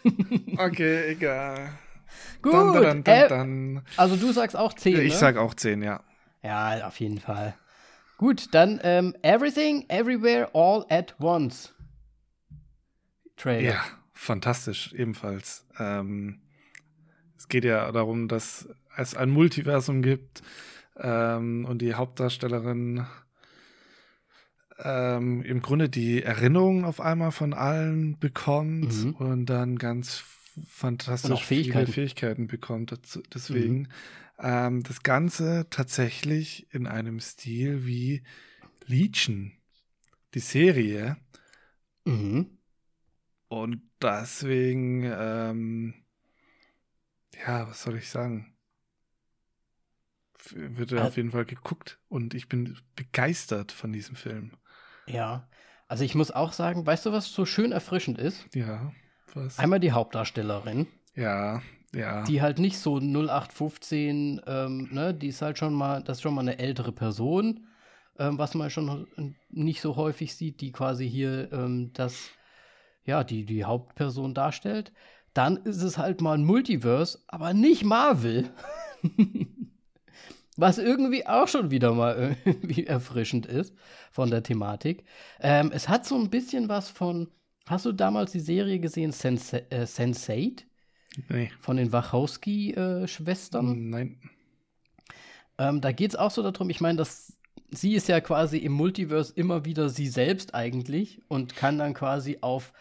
okay, egal. Gut, dann, dann, dann, äh, also du sagst auch 10, Ich ne? sag auch 10, ja. Ja, auf jeden Fall. Gut, dann ähm, Everything, Everywhere, All at Once. Trailer. Ja, fantastisch, ebenfalls. Ähm, es geht ja darum, dass es ein Multiversum gibt ähm, und die Hauptdarstellerin ähm, im Grunde die Erinnerung auf einmal von allen bekommt Mhm. und dann ganz fantastisch Fähigkeiten. viele Fähigkeiten bekommt. Dazu, deswegen ähm, das Ganze tatsächlich in einem Stil wie Legion, die Serie. Mhm. Und deswegen, ähm, ja, was soll ich sagen? Wird er Al- auf jeden Fall geguckt und ich bin begeistert von diesem Film. Ja. Also ich muss auch sagen, weißt du, was so schön erfrischend ist? Ja, was? Einmal die Hauptdarstellerin, Ja, ja. die halt nicht so 0815, ähm, ne, die ist halt schon mal, das ist schon mal eine ältere Person, ähm, was man schon nicht so häufig sieht, die quasi hier ähm, das, ja, die, die Hauptperson darstellt. Dann ist es halt mal ein Multiverse, aber nicht Marvel. Was irgendwie auch schon wieder mal irgendwie erfrischend ist von der Thematik. Ähm, es hat so ein bisschen was von. Hast du damals die Serie gesehen, Sense äh, Sense8? nee. Von den Wachowski-Schwestern? Nein. Ähm, da geht es auch so darum, ich meine, dass sie ist ja quasi im Multiverse immer wieder sie selbst eigentlich und kann dann quasi auf,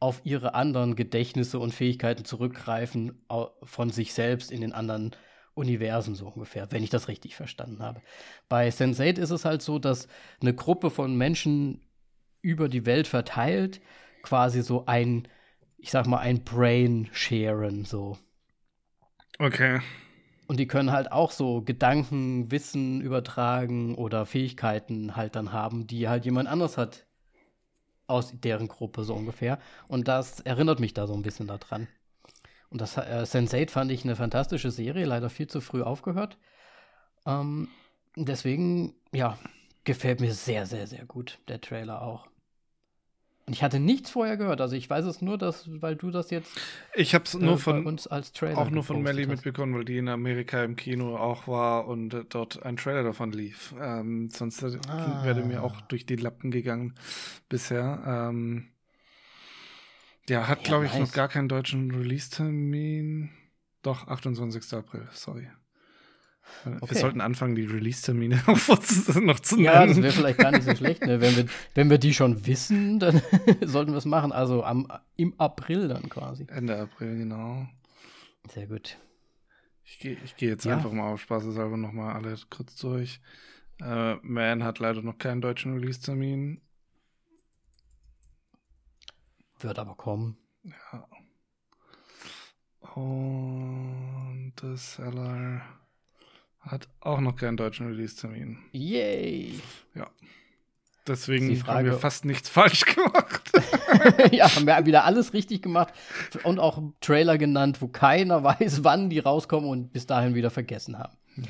auf ihre anderen Gedächtnisse und Fähigkeiten zurückgreifen von sich selbst in den anderen Universen so ungefähr, wenn ich das richtig verstanden habe. Bei Sense8 ist es halt so, dass eine Gruppe von Menschen über die Welt verteilt quasi so ein, ich sag mal, ein Brain sharen so. Okay. Und die können halt auch so Gedanken, Wissen übertragen oder Fähigkeiten halt dann haben, die halt jemand anders hat aus deren Gruppe so ungefähr. Und das erinnert mich da so ein bisschen daran. Und das äh, Sense8 fand ich eine fantastische Serie, leider viel zu früh aufgehört. Ähm, deswegen, ja, gefällt mir sehr, sehr, sehr gut, der Trailer auch. Und ich hatte nichts vorher gehört, also ich weiß es nur, dass, weil du das jetzt Ich habe es äh, nur bei von uns als Trailer auch nur von Melly mitbekommen, weil die in Amerika im Kino auch war und äh, dort ein Trailer davon lief. Ähm, sonst äh, Ah. wäre mir auch durch die Lappen gegangen bisher. Ähm, ja, hat Ja, glaube ich nice. noch gar keinen deutschen Release-Termin. Doch, 28. April, sorry. Okay. Wir sollten anfangen, die Release-Termine noch zu zu Ja, das nennen. wäre vielleicht gar nicht so schlecht. Ne? Wenn, wir, wenn wir die schon wissen, dann sollten wir es machen. Also am, im April dann quasi. Ende April, genau. Sehr gut. Ich gehe geh jetzt Ja. einfach mal auf spaßeshalber nochmal alle kurz durch. Äh, Man hat leider noch keinen deutschen Release-Termin. Wird aber kommen. Ja. Und das Seller hat auch noch keinen deutschen Release-Termin. Yay! Ja. Deswegen Frage- haben wir fast nichts falsch gemacht. ja, haben wir wieder alles richtig gemacht. Und auch Trailer genannt, wo keiner weiß, wann die rauskommen und bis dahin wieder vergessen haben. Nein.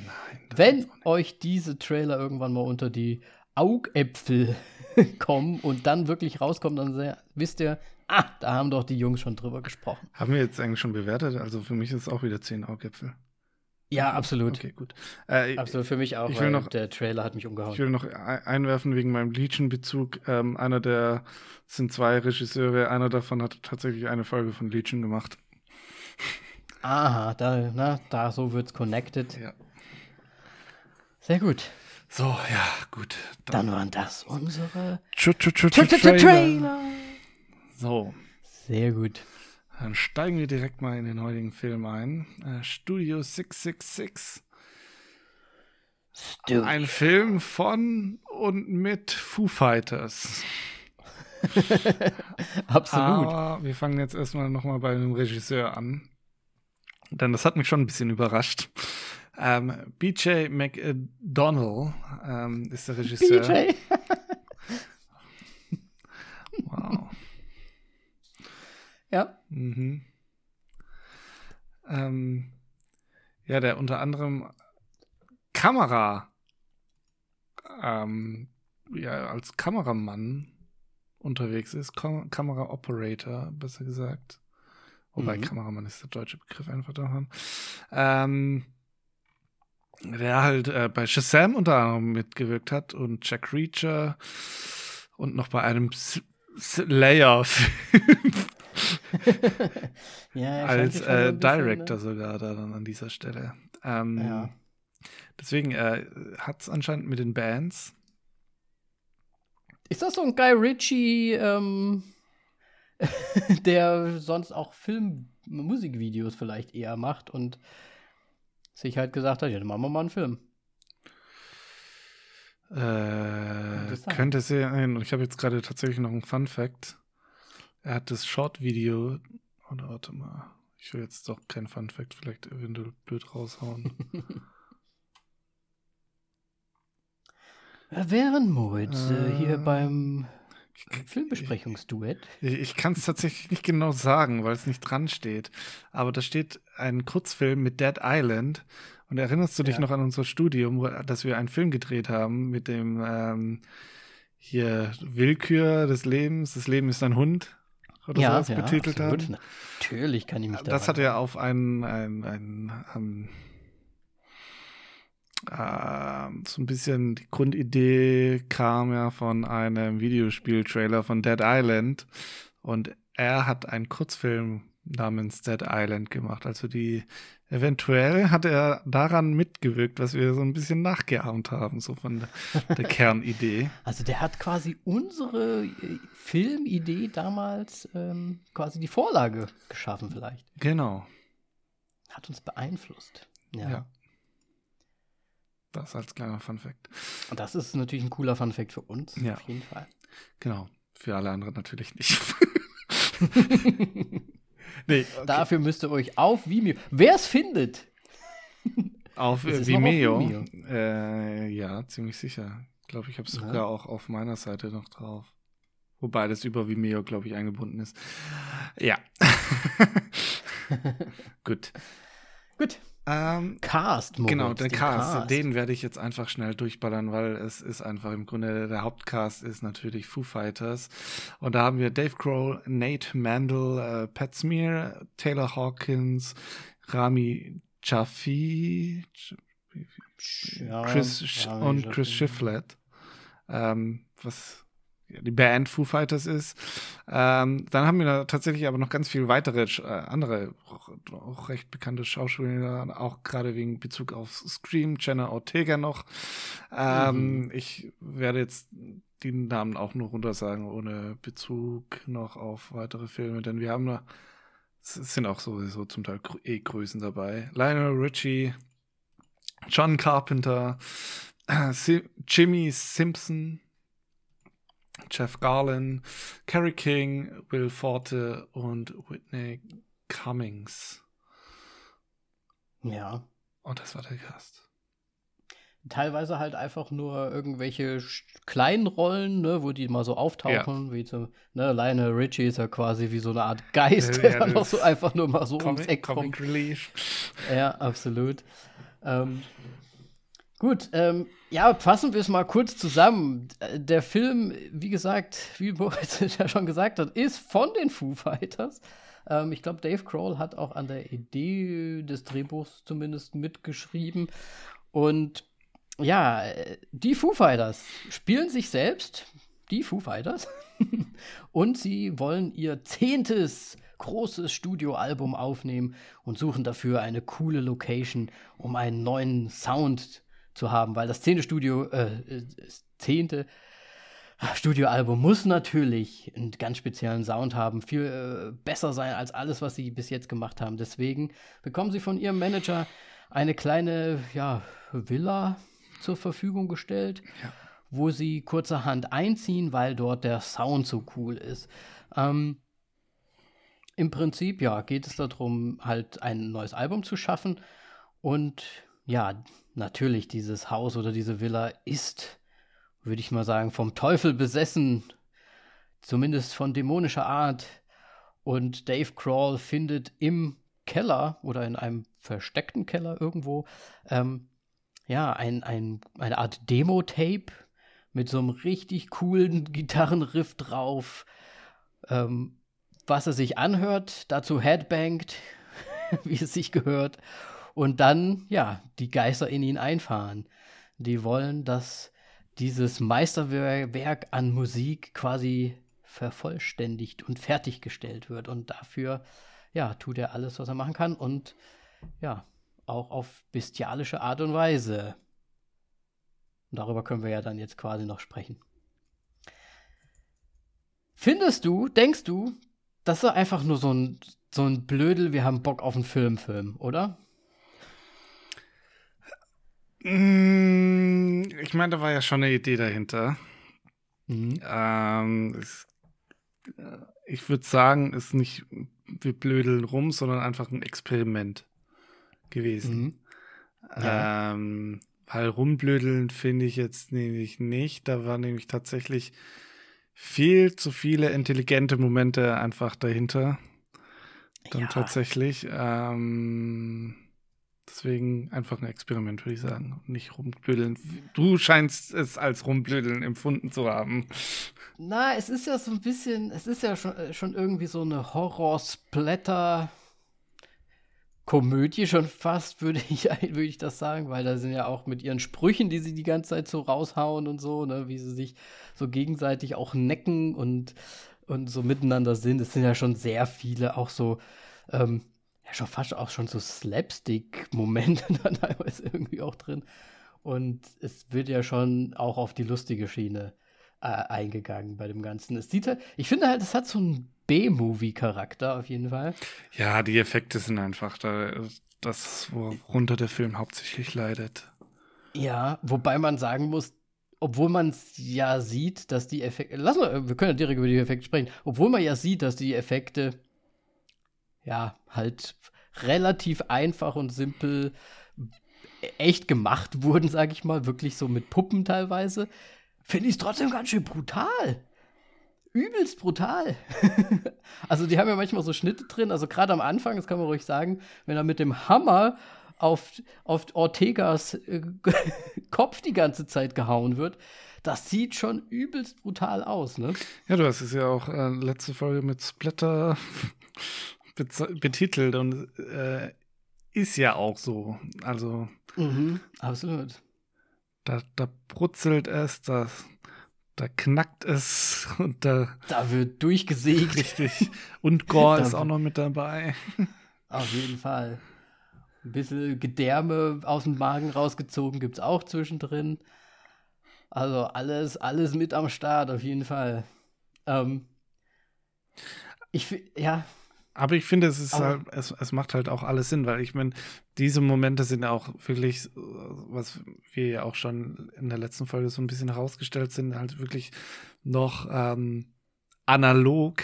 Wenn euch diese Trailer irgendwann mal unter die Augäpfel kommen und dann wirklich rauskommen, dann wisst ihr, ah, da haben doch die Jungs schon drüber gesprochen. Haben wir jetzt eigentlich schon bewertet? Also für mich ist es auch wieder 10 Augäpfel. Ja, absolut. Okay, gut. Äh, absolut für mich auch, ich will noch, der Trailer hat mich umgehauen. Ich will noch einwerfen wegen meinem Legion-Bezug. Ähm, einer der sind zwei Regisseure, einer davon hat tatsächlich eine Folge von Legion gemacht. Aha, da, na, da so wird's connected. Ja. Sehr gut. So, ja, gut. Dann, Dann waren das unsere Tr -tr -tr Trailer. So. Sehr gut. Dann steigen wir direkt mal in den heutigen Film ein. Äh, Studio 666. Studio. Ein Film von und mit Foo Fighters. Absolut. Aber wir fangen jetzt erstmal nochmal bei dem Regisseur an. Denn das hat mich schon ein bisschen überrascht. Ähm, BJ McDonnell ähm, ist der Regisseur. BJ? wow. Ja. Mhm. Ähm, ja, der unter anderem Kamera, ähm, ja, als Kameramann unterwegs ist, Kam Kamera-Operator, besser gesagt. Wobei mhm. Kameramann ist der deutsche Begriff einfach davon. Ähm, der halt äh, bei Shazam unter anderem mitgewirkt hat und Jack Reacher und noch bei einem Slayer-Film ja, Als äh, Director ne? sogar da dann an dieser Stelle. Ähm, ja. Deswegen äh, hat es anscheinend mit den Bands. Ist das so ein Guy Ritchie, ähm, der sonst auch Film, Musikvideos vielleicht eher macht und sich halt gesagt hat, ja, dann machen wir mal einen Film. Äh, könnte sein. Ich habe jetzt gerade tatsächlich noch einen Fun Fact. Er hat das Short-Video. Oder warte mal. Ich will jetzt doch kein Fun-Fact vielleicht eventuell blöd raushauen. Während Moritz äh, hier beim Filmbesprechungsduett. Ich, ich kann es tatsächlich nicht genau sagen, weil es nicht dran steht. Aber da steht ein Kurzfilm mit Dead Island. Und erinnerst du dich ja. noch an unser Studium, dass wir einen Film gedreht haben mit dem ähm, hier Willkür des Lebens. Das Leben ist ein Hund oder ja, sowas ja, betitelt absolut. haben. Natürlich kann ich mich da. Das hat ja auf einen, einen, einen, einen äh, so ein bisschen die Grundidee kam ja von einem Videospiel-Trailer von Dead Island und er hat einen Kurzfilm namens Dead Island gemacht. Also die eventuell hat er daran mitgewirkt, was wir so ein bisschen nachgeahmt haben, so von der, der Kernidee. Also der hat quasi unsere äh, Filmidee damals ähm, quasi die Vorlage geschaffen, vielleicht. Genau. Hat uns beeinflusst. Ja. ja. Das als kleiner Funfact. Und das ist natürlich ein cooler Funfact für uns, ja. auf jeden Fall. Genau. Für alle anderen natürlich nicht. Nee, okay. Dafür müsst ihr euch auf Vimeo. Wer es findet. Auf Vimeo. auf Vimeo. Äh, ja, ziemlich sicher. Ich glaube, ich habe es ja. sogar auch auf meiner Seite noch drauf. Wobei das über Vimeo, glaube ich, eingebunden ist. Ja. Gut. Gut. Ähm, Cast, Moritz, Genau, der Cast, Cast, den werde ich jetzt einfach schnell durchballern, weil es ist einfach im Grunde, der Hauptcast ist natürlich Foo Fighters. Und da haben wir Dave Grohl, Nate Mandel, äh, Pat Smear, Taylor Hawkins, Rami Jaffi, ja, Chris ja, und Chris Shiflett. Ähm, was die Band Foo Fighters ist. Ähm, dann haben wir da tatsächlich aber noch ganz viele weitere, äh, andere, auch, recht bekannte Schauspieler, auch gerade wegen Bezug auf Scream, Jenna Ortega noch. Ähm, mhm. Ich werde jetzt die Namen auch nur runter sagen, ohne Bezug noch auf weitere Filme, denn wir haben da, es sind auch sowieso zum Teil eh Größen dabei. Lionel Richie, John Carpenter, äh, Jimmy Simpson, Jeff Garlin, Carrie King, Will Forte und Whitney Cummings. Ja. Und das war der Cast. Teilweise halt einfach nur irgendwelche kleinen Rollen, ne, wo die mal so auftauchen, ja. wie so, ne, Lionel Richie ist ja quasi wie so eine Art Geist, ja, der dann auch so einfach nur mal so Comic, ums Eck kommt. Comic Relief. Ja, absolut. Ähm, Gut, ähm, ja, fassen wir es mal kurz zusammen. Der Film, wie gesagt, wie Boris ja schon gesagt hat, ist von den Foo Fighters. Ähm, ich glaube, Dave Grohl hat auch an der Idee des Drehbuchs zumindest mitgeschrieben. Und ja, die Foo Fighters spielen sich selbst, die Foo Fighters, und sie wollen ihr zehntes großes Studioalbum aufnehmen und suchen dafür eine coole Location, um einen neuen Sound zu haben, weil das zehnte Studio, äh, zehnte Studioalbum muss natürlich einen ganz speziellen Sound haben, viel äh, besser sein als alles, was sie bis jetzt gemacht haben. Deswegen bekommen sie von ihrem Manager eine kleine ja, Villa zur Verfügung gestellt, ja. wo sie kurzerhand einziehen, weil dort der Sound so cool ist. Ähm, Im Prinzip, ja, geht es darum, halt ein neues Album zu schaffen. Und ja, natürlich, dieses Haus oder diese Villa ist würde ich mal sagen, vom Teufel besessen, zumindest von dämonischer Art. Und Dave Crawl findet im Keller oder in einem versteckten Keller irgendwo, ähm, ja, ein, ein, eine Art Demo-Tape mit so einem richtig coolen Gitarrenriff drauf, ähm, was er sich anhört, dazu headbangt, wie es sich gehört, und dann, ja, die Geister in ihn einfahren. Die wollen, dass dieses Meisterwerk an Musik quasi vervollständigt und fertiggestellt wird. Und dafür, ja, tut er alles, was er machen kann und ja, auch auf bestialische Art und Weise. Und darüber können wir ja dann jetzt quasi noch sprechen. Findest du, denkst du, das ist einfach nur so ein, so ein Blödel, wir haben Bock auf einen Film, Film, oder? Mm, ich meine, da war ja schon eine Idee dahinter. Mhm. Ähm, es, äh, ich würde sagen, ist nicht wir blödeln rum, sondern einfach ein Experiment gewesen. Mhm. Ja. Ähm, weil rumblödeln finde ich jetzt nämlich nicht. Da war nämlich tatsächlich viel zu viele intelligente Momente einfach dahinter. Dann ja. tatsächlich. Ähm, Deswegen einfach ein Experiment, würde ich sagen. Nicht rumblödeln. Du scheinst es als rumblödeln empfunden zu haben. Na, es ist ja so ein bisschen, es ist ja schon, äh, schon irgendwie so eine Horror-Splatter- Komödie schon fast, würde ich, würde ich das sagen, weil da sind ja auch mit ihren Sprüchen, die sie die ganze Zeit so raushauen und so, ne, wie sie sich so gegenseitig auch necken und, und so miteinander sind. Es sind ja schon sehr viele auch so ähm, ja, schon fast auch schon so Slapstick-Momente dann teilweise irgendwie auch drin. Und es wird ja schon auch auf die lustige Schiene äh, eingegangen bei dem Ganzen. Es sieht halt, ich finde halt, es hat so einen B-Movie-Charakter auf jeden Fall. Ja, die Effekte sind einfach da, das, worunter der Film hauptsächlich leidet. Ja, wobei man sagen muss, obwohl man es ja sieht, dass die Effekte, lass mal, wir können ja direkt über die Effekte sprechen, obwohl man ja sieht, dass die Effekte ja, halt relativ einfach und simpel echt gemacht wurden, sag ich mal, wirklich so mit Puppen teilweise, finde ich es trotzdem ganz schön brutal. Übelst brutal. also die haben ja manchmal so Schnitte drin, also gerade am Anfang, das kann man ruhig sagen, wenn er mit dem Hammer auf, auf Ortegas äh, Kopf die ganze Zeit gehauen wird, das sieht schon übelst brutal aus, ne? Ja, du hast es ja auch äh, letzte Folge mit Splatter betitelt und äh, ist ja auch so. Also. Mhm, absolut. Da, da brutzelt es, da, da knackt es und da. Da wird durchgesägt. Richtig. Und Gore ist auch noch mit dabei. Auf jeden Fall. Ein bisschen Gedärme aus dem Magen rausgezogen gibt es auch zwischendrin. Also alles, alles mit am Start, auf jeden Fall. Ähm, ich, ja, aber ich finde, es ist halt, es, es macht halt auch alles Sinn, weil ich meine, diese Momente sind ja auch wirklich, was wir ja auch schon in der letzten Folge so ein bisschen herausgestellt sind, halt wirklich noch ähm, analog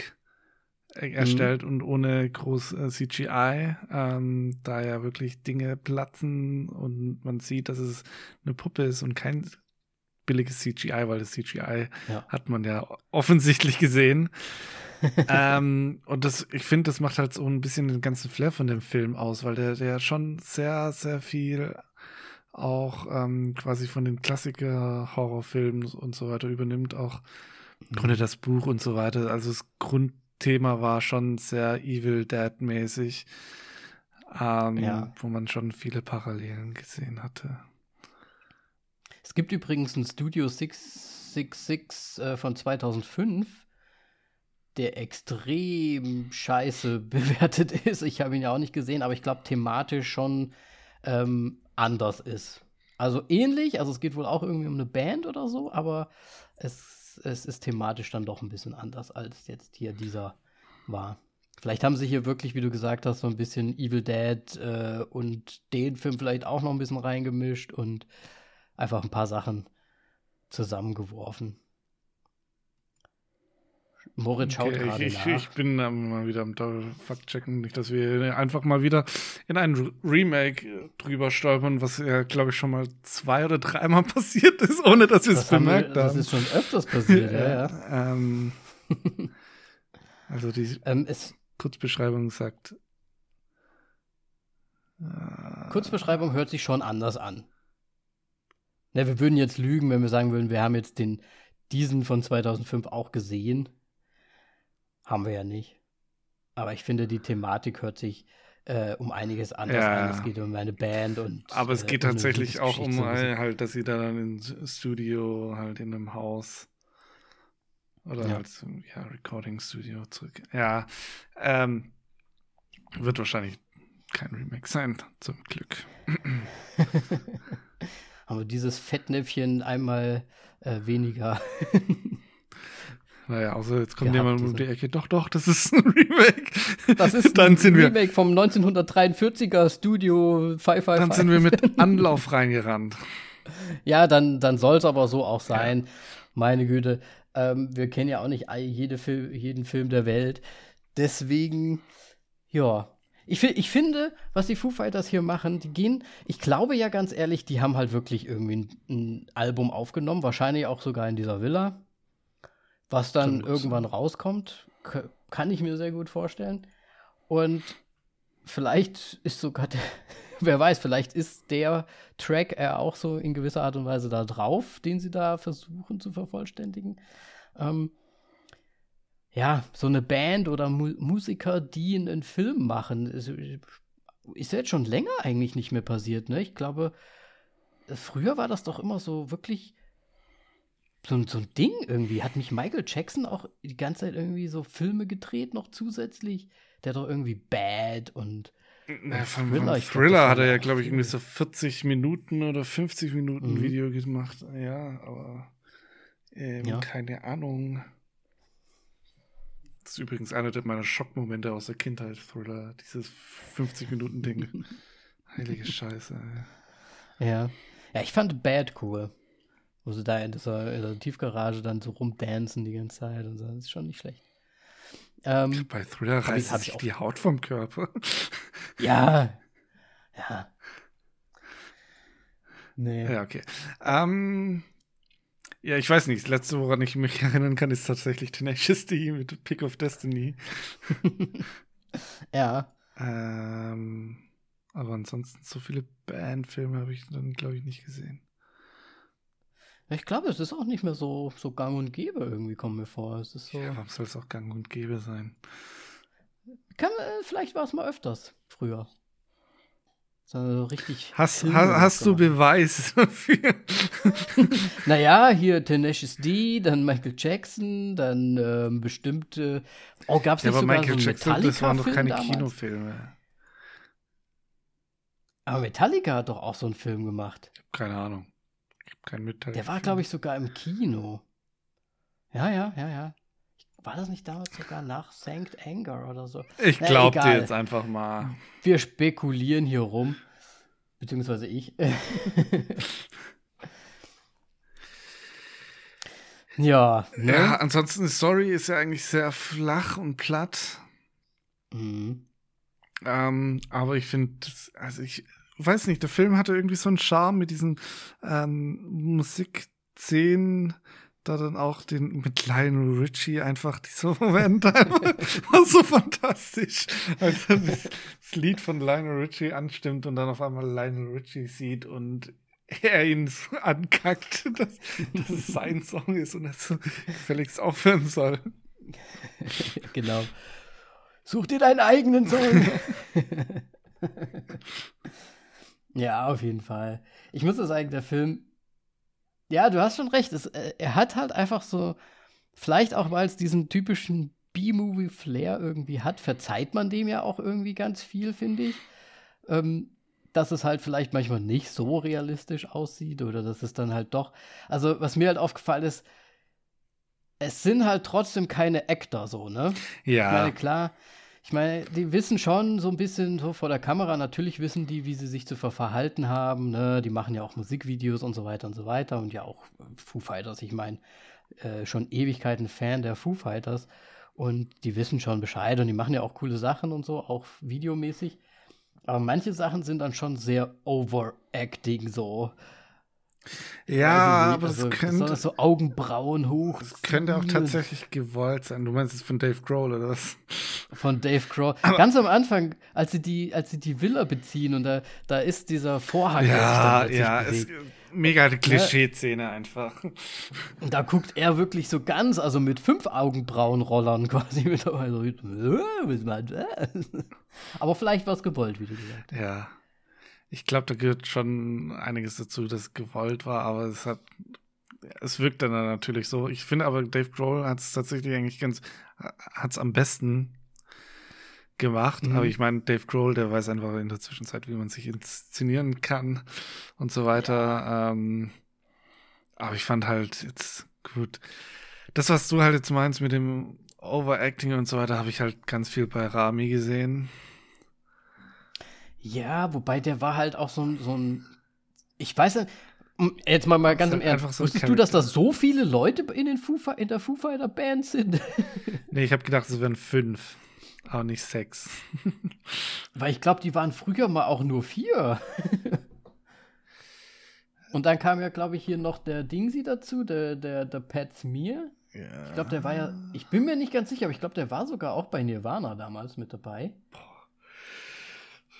mhm. erstellt mhm. und ohne groß äh, CGI, ähm, da ja wirklich Dinge platzen und man sieht, dass es eine Puppe ist und kein billiges CGI, weil das CGI ja. hat man ja offensichtlich gesehen. Ähm, und das, ich finde, das macht halt so ein bisschen den ganzen Flair von dem Film aus, weil der, der schon sehr, sehr viel auch ähm, quasi von den Klassiker-Horrorfilmen und so weiter übernimmt, auch mhm. Grunde das Buch und so weiter. Also das Grund, Thema war schon sehr Evil Dead-mäßig, ähm, Ja. wo man schon viele Parallelen gesehen hatte. Es gibt übrigens ein Studio 666 äh, von 2005, der extrem scheiße bewertet ist. Ich habe ihn ja auch nicht gesehen, aber ich glaube thematisch schon ähm, anders ist. Also ähnlich, also es geht wohl auch irgendwie um eine Band oder so, aber es, es ist thematisch dann doch ein bisschen anders, als jetzt hier dieser war. Vielleicht haben sie hier wirklich, wie du gesagt hast, so ein bisschen Evil Dead äh, und den Film vielleicht auch noch ein bisschen reingemischt und einfach ein paar Sachen zusammengeworfen. Moritz schaut Okay, gerade ich, nach. ich, bin mal wieder am Fact-Checken, nicht, dass wir einfach mal wieder in ein Re- Remake äh, drüber stolpern, was ja, glaube ich, schon mal zwei oder dreimal passiert ist, ohne dass wir es das, haben wir, bemerkt das ist schon öfters passiert, ja, ja. Ähm, also die Ähm, es, Kurzbeschreibung sagt. äh, Kurzbeschreibung hört sich schon anders an. Ne, wir würden jetzt lügen, wenn wir sagen würden, wir haben jetzt den, diesen von 2005 auch gesehen. Haben wir ja nicht. Aber ich finde, die Thematik hört sich äh, um einiges anders Ja. an. Es geht um eine Band und. Aber es äh, geht um tatsächlich auch um halt, dass sie da dann ins Studio halt in einem Haus oder Ja. halt ja, Recording Studio zurück. Ja, ähm, wird wahrscheinlich kein Remake sein, zum Glück. haben wir dieses Fettnäpfchen einmal äh, weniger. Naja, außer jetzt kommt jemand um die Ecke. Doch, doch, das ist ein Remake. Das ist dann ein Remake vom 1943er Studio 555. dann sind wir mit Anlauf reingerannt. Ja, dann, dann soll es aber so auch sein. Meine Güte. Ähm, wir kennen ja auch nicht jede Fil jeden Film der Welt. Deswegen, ja. Ich, ich finde, was die Foo Fighters hier machen, die gehen, ich glaube ja ganz ehrlich, die haben halt wirklich irgendwie ein, ein Album aufgenommen, wahrscheinlich auch sogar in dieser Villa, was dann irgendwann rauskommt, kann ich mir sehr gut vorstellen. Und vielleicht ist sogar der, wer weiß, vielleicht ist der Track äh, auch so in gewisser Art und Weise da drauf, den sie da versuchen zu vervollständigen. Ähm, ja, so eine Band oder Mu Musiker, die einen Film machen, ist, ist jetzt schon länger eigentlich nicht mehr passiert, ne? Ich glaube, früher war das doch immer so wirklich so, ein- so ein Ding irgendwie. Hat nicht Michael Jackson auch die ganze Zeit irgendwie so Filme gedreht, noch zusätzlich? Der hat doch irgendwie Bad und Ja, von, Thriller, von ich glaub, Thriller hat er ja, glaube ich, irgendwie so 40 Minuten oder 50 Minuten Mhm. Video gemacht. Ja, aber ähm, Ja. keine Ahnung. Das ist übrigens einer der meiner Schockmomente aus der Kindheit, Thriller, dieses 50-Minuten-Ding. Heilige Scheiße. Ja. Ja, ich fand Bad cool. Wo sie da in dieser, in der Tiefgarage dann so rumdancen die ganze Zeit und so. Das ist schon nicht schlecht. Ähm, Bei Thriller reißt sich auch. die Haut vom Körper. ja. Ja. Nee. Ja, okay. Ähm, ja, ich weiß nicht. Das letzte, woran ich mich erinnern kann, ist tatsächlich Tenacious D mit Pick of Destiny. Ja. Ähm, aber ansonsten so viele Bandfilme habe ich dann, glaube ich, nicht gesehen. Ich glaube, es ist auch nicht mehr so, so gang und gäbe irgendwie, kommt mir vor. Es ist so. Ja, warum soll es auch gang und gäbe sein? Kann, äh, vielleicht war es mal öfters früher. So richtig. Hast, Filme ha, hast du. Beweis dafür? Naja, hier Tenacious D, dann Michael Jackson, dann ähm, bestimmte. Oh, gab es ja, nicht aber sogar Michael so einen Jackson, das waren doch keine damals? Kinofilme. Aber Metallica hat doch auch so einen Film gemacht. Keine Ahnung. Keinen Mitteil. Der war, glaube ich, sogar im Kino. Ja, ja, ja, ja. War das nicht damals sogar nach Sankt Anger oder so? Ich Na, glaub dir jetzt einfach mal. Wir spekulieren hier rum. Beziehungsweise ich. ja, ne? Ja, ansonsten, die Story ist ja eigentlich sehr flach und platt. Mhm. Ähm, aber ich finde, also ich weiß nicht, der Film hatte irgendwie so einen Charme mit diesen ähm, Musikszenen, da dann auch den mit Lionel Richie einfach diese Momente einfach war so fantastisch. Also das, das Lied von Lionel Richie anstimmt und dann auf einmal Lionel Richie sieht und er ihn so ankackt, dass, dass es sein Song ist und er so gefälligst aufhören soll. genau. Such dir deinen eigenen Sohn. Ja, auf jeden Fall. Ich muss sagen, der Film, ja, du hast schon recht. Es, äh, er hat halt einfach so, vielleicht auch, weil es diesen typischen B-Movie-Flair irgendwie hat, verzeiht man dem ja auch irgendwie ganz viel, finde ich. Ähm, dass es halt vielleicht manchmal nicht so realistisch aussieht oder dass es dann halt doch. Also, was mir halt aufgefallen ist, es sind halt trotzdem keine Actor so, ne? Ja. Ich meine, klar, ich meine, die wissen schon so ein bisschen so vor der Kamera, natürlich wissen die, wie sie sich zu verhalten haben, ne? Die machen ja auch Musikvideos und so weiter und so weiter und ja auch Foo Fighters, ich meine, äh, schon Ewigkeiten Fan der Foo Fighters und die wissen schon Bescheid und die machen ja auch coole Sachen und so, auch videomäßig. Aber manche Sachen sind dann schon sehr overacting so. Ja, aber also, das könnte, so Augenbrauen hoch. das könnte auch tatsächlich gewollt sein. Du meinst es von Dave Grohl oder was? Von Dave Grohl. Ganz am Anfang, als sie die, als sie die Villa beziehen und da, da ist dieser Vorhang. der sich dann Ja, ja, es, bewegt. mega die Klischee-Szene einfach. Und da guckt er wirklich so ganz, also mit fünf Augenbrauenrollern quasi mit dabei. So, äh, das? Aber vielleicht war es gewollt, wie du gesagt hast. Ja. Ich glaube, da gehört schon einiges dazu, das gewollt war, aber es hat, es wirkt dann natürlich so. Ich finde aber, Dave Grohl hat es tatsächlich eigentlich ganz, hat es am besten gemacht. Mhm. Aber ich meine, Dave Grohl, der weiß einfach in der Zwischenzeit, wie man sich inszenieren kann und so weiter. Ähm, aber ich fand halt jetzt gut. Das, was du halt jetzt meinst mit dem Overacting und so weiter, habe ich halt ganz viel bei Rami gesehen. Ja, wobei der war halt auch so ein, so ein ich weiß nicht, jetzt mal, mal ganz im Ernst, so wusstest du, dass da so viele Leute in, den Foo, in der Foo Fighter Band sind? Nee, ich habe gedacht, es wären fünf, aber nicht sechs. Weil ich glaube, die waren früher mal auch nur vier. Und dann kam ja, glaube ich, hier noch der Dingsy dazu, der, der, der Pat Smear. Ja. Ich glaube, der war ja, ich bin mir nicht ganz sicher, aber ich glaube, der war sogar auch bei Nirvana damals mit dabei.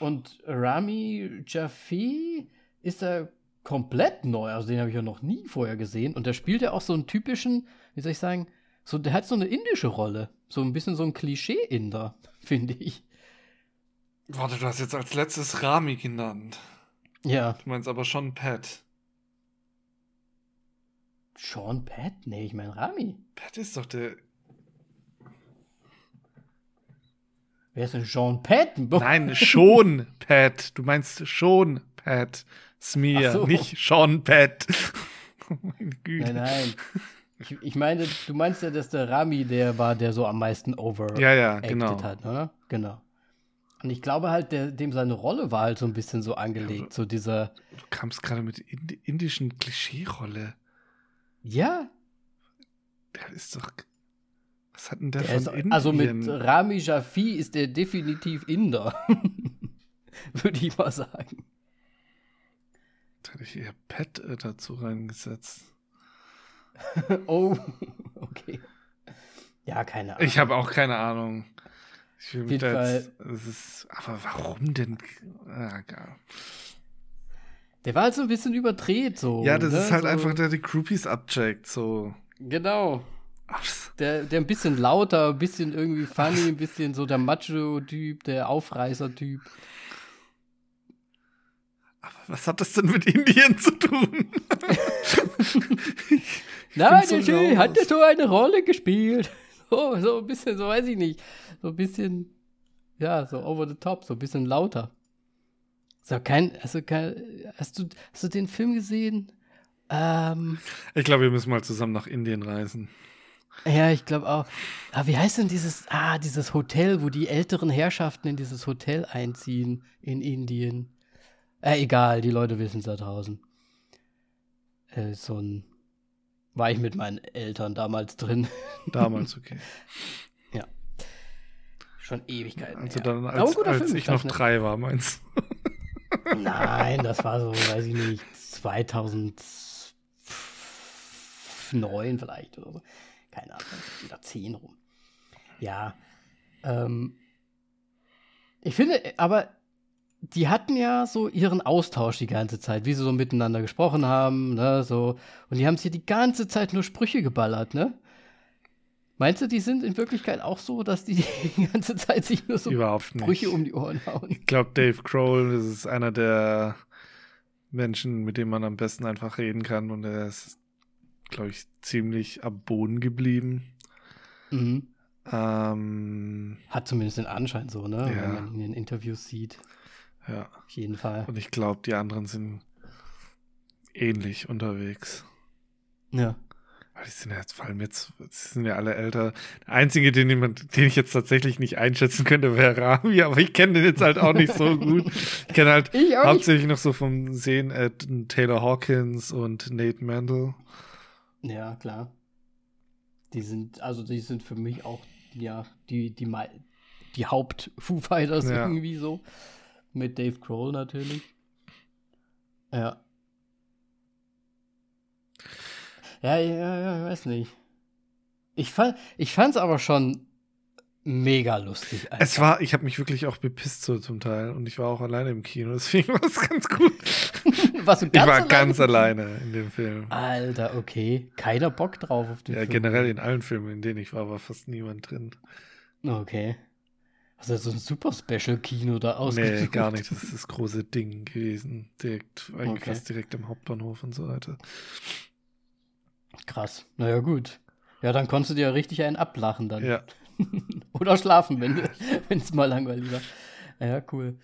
Und Rami Jaffee ist da komplett neu, also den habe ich ja noch nie vorher gesehen. Und der spielt ja auch so einen typischen, wie soll ich sagen, so, der hat so eine indische Rolle. So ein bisschen so ein Klischee-Inder, finde ich. Warte, du hast jetzt als letztes Rami genannt. Ja. Du meinst aber schon Pat. Sean Pat? Nee, ich meine Rami. Pat ist doch der. Wer ist denn Sean Pat? Nein, schon Pat. Du meinst schon Pat Smear, so. nicht Sean Pat. oh meine Güte. Nein, nein. Ich, ich meine, du meinst ja, dass der Rami der war, der so am meisten over Ja, ja, genau. hat, oder? Genau. Und ich glaube halt, der, dem seine Rolle war halt so ein bisschen so angelegt, so dieser, Du kamst gerade mit Indi indischen Klischee-Rolle. ja, Der ist doch. Was hat denn der, der von ist, Indien? also mit Rami Jafi ist der definitiv Inder. Würde ich mal sagen. Da hätte ich eher Pat äh, dazu reingesetzt. oh, okay. Ja, keine Ahnung. Ich habe auch keine Ahnung. Ich will mich da jetzt. Es ist, aber warum denn? Ah, egal. der war halt so ein bisschen überdreht, so. ja, das ne? ist halt so, einfach, der die Groupies abcheckt. So. Genau. Der, der ein bisschen lauter, ein bisschen irgendwie funny, ein bisschen so der Macho-Typ, der Aufreißer-Typ. Aber was hat das denn mit Indien zu tun? Ich Na, bin der so Jay, hat der so eine Rolle gespielt? So, so ein bisschen, so weiß ich nicht. So ein bisschen, ja, so over the top, so ein bisschen lauter. So kein, also kein, hast du, hast du den Film gesehen? Ähm, Ich glaube, wir müssen mal zusammen nach Indien reisen. ja, ich glaube auch. Ah, wie heißt denn dieses, ah, dieses Hotel, wo die älteren Herrschaften in dieses Hotel einziehen in Indien? Äh, egal, die Leute wissen es da draußen. Äh, so ein, war ich mit meinen Eltern damals drin. Damals, okay. Schon Ewigkeiten. Also dann, Aber als, als Film, ich noch nicht- drei war, meinst du? Nein, das war so, weiß ich nicht, 2009 vielleicht oder so. Keine Ahnung, oder 10 rum. Ja. Ähm, ich finde, aber die hatten ja so ihren Austausch die ganze Zeit, wie sie so miteinander gesprochen haben, ne, so. Und die haben sich die ganze Zeit nur Sprüche geballert, ne? Meinst du, die sind in Wirklichkeit auch so, dass die die ganze Zeit sich nur so Überhaupt nicht. Brüche um die Ohren hauen? Ich glaube, Dave Grohl das ist einer der Menschen, mit dem man am besten einfach reden kann. Und er ist, glaube ich, ziemlich am Boden geblieben. Mhm. Ähm, Hat zumindest den Anschein so, ne? Ja. Wenn man ihn in den Interviews sieht. Ja. Auf jeden Fall. Und ich glaube, die anderen sind ähnlich unterwegs. Ja. Weil die sind ja jetzt, vor allem jetzt, sind ja alle älter. Der einzige, den, jemand, den ich jetzt tatsächlich nicht einschätzen könnte, wäre Rami, aber ich kenne den jetzt halt auch nicht so gut. Ich kenne halt Ich auch nicht. hauptsächlich noch so vom Sehen äh, Taylor Hawkins und Nate Mandel. Ja, klar. Die sind, also die sind für mich auch, ja, die, die, die Haupt-Foo Fighters Ja. irgendwie so. Mit Dave Grohl natürlich. Ja. Ja, ja, ja, ich weiß nicht. Ich fand, ich fand's aber schon mega lustig. Es einfach. war, ich habe mich wirklich auch bepisst so zum Teil und ich war auch alleine im Kino, deswegen war es ganz gut. Warst du ich war alleine? ganz alleine in dem Film. Alter, okay. Keiner Bock drauf auf den Ja, Film. generell in allen Filmen, in denen ich war, war fast niemand drin. Okay. Hast du so ein super Special-Kino da Nee, ausgesucht? gar nicht. Das ist das große Ding gewesen. Direkt, eigentlich Okay. fast direkt am Hauptbahnhof und so weiter. Krass. Naja, gut. Ja, dann konntest du dir richtig einen ablachen dann. Ja. Oder schlafen, wenn es mal langweilig war. Ja, cool.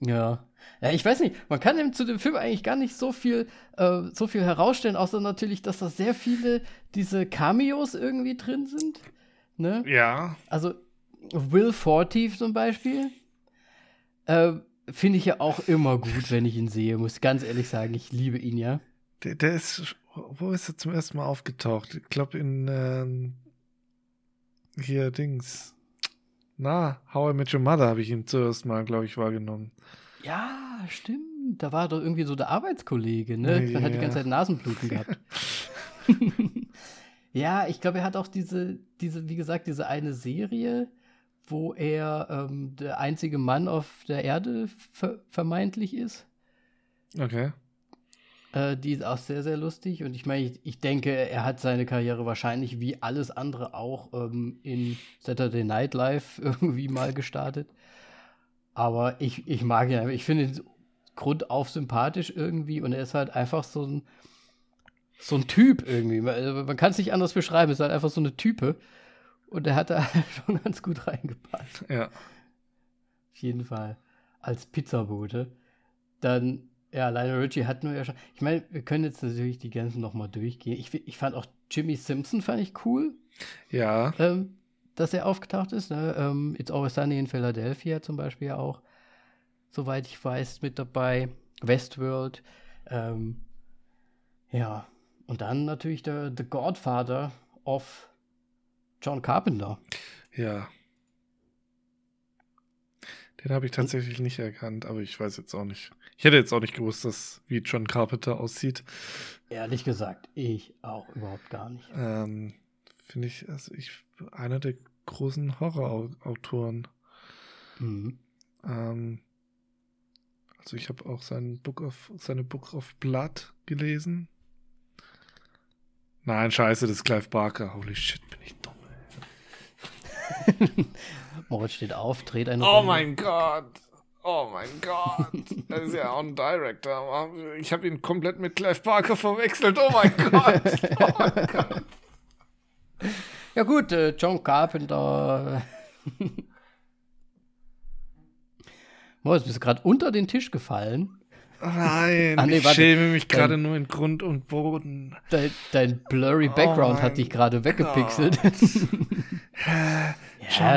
Ja. Ja, ich weiß nicht, man kann eben zu dem Film eigentlich gar nicht so viel, äh, so viel herausstellen, außer natürlich, dass da sehr viele diese Cameos irgendwie drin sind. Ne? Ja. Also Will Fortief zum Beispiel. Äh, Finde ich ja auch immer gut, wenn ich ihn sehe, muss ganz ehrlich sagen, ich liebe ihn ja. Der, der ist, wo ist er zum ersten Mal aufgetaucht? Ich glaube in, ähm, hier Dings. Na, How I Met Your Mother habe ich ihn zuerst mal, glaube ich, wahrgenommen. Ja, stimmt. Da war doch irgendwie so der Arbeitskollege, ne? Ja, Man hat die ganze Zeit Nasenbluten gehabt. ja, ich glaube, er hat auch diese, diese, wie gesagt, diese eine Serie, wo er ähm, der einzige Mann auf der Erde ver vermeintlich ist. Okay. Äh, die ist auch sehr, sehr lustig. Und ich meine, ich, ich denke, er hat seine Karriere wahrscheinlich wie alles andere auch ähm, in Saturday Night Live irgendwie mal gestartet. Aber ich, ich mag ihn. Ich finde ihn grundauf sympathisch irgendwie. Und er ist halt einfach so ein, so ein Typ irgendwie. Man, also man kann es nicht anders beschreiben. Es ist halt einfach so eine Type. Und er hat da schon ganz gut reingepasst. Ja. Auf jeden Fall. Als Pizzabote. Dann, ja, Lionel Richie hatten wir ja schon. Ich meine, wir können jetzt natürlich die ganzen nochmal durchgehen. Ich, ich fand auch Jimmy Simpson fand ich cool, Ja. ähm, dass er aufgetaucht ist. Ne? Ähm, It's Always Sunny in Philadelphia zum Beispiel auch, soweit ich weiß, mit dabei. Westworld. Ähm, ja, und dann natürlich der The Godfather of John Carpenter. Ja. Den habe ich tatsächlich nicht erkannt, aber ich weiß jetzt auch nicht. Ich hätte jetzt auch nicht gewusst, dass, wie John Carpenter aussieht. Ehrlich gesagt, ich auch überhaupt gar nicht. Ähm, Finde ich, also ich, einer der großen Horrorautoren. Mhm. Ähm, also ich habe auch sein Book of, seine Book of Blood gelesen. Nein, scheiße, das ist Clive Barker. Holy shit, bin ich. Moritz steht auf, dreht eine Oh Runde. mein Gott. Oh mein Gott. Das ist ja auch ein Director. Ich habe ihn komplett mit Clive Barker verwechselt. Oh mein Gott. Oh mein Gott. Ja gut, äh, John Carpenter. Moritz, bist du gerade unter den Tisch gefallen? Nein, Ah, nee, ich schäme mich gerade nur in Grund und Boden. Dein, dein blurry Background Oh hat dich gerade weggepixelt. ja,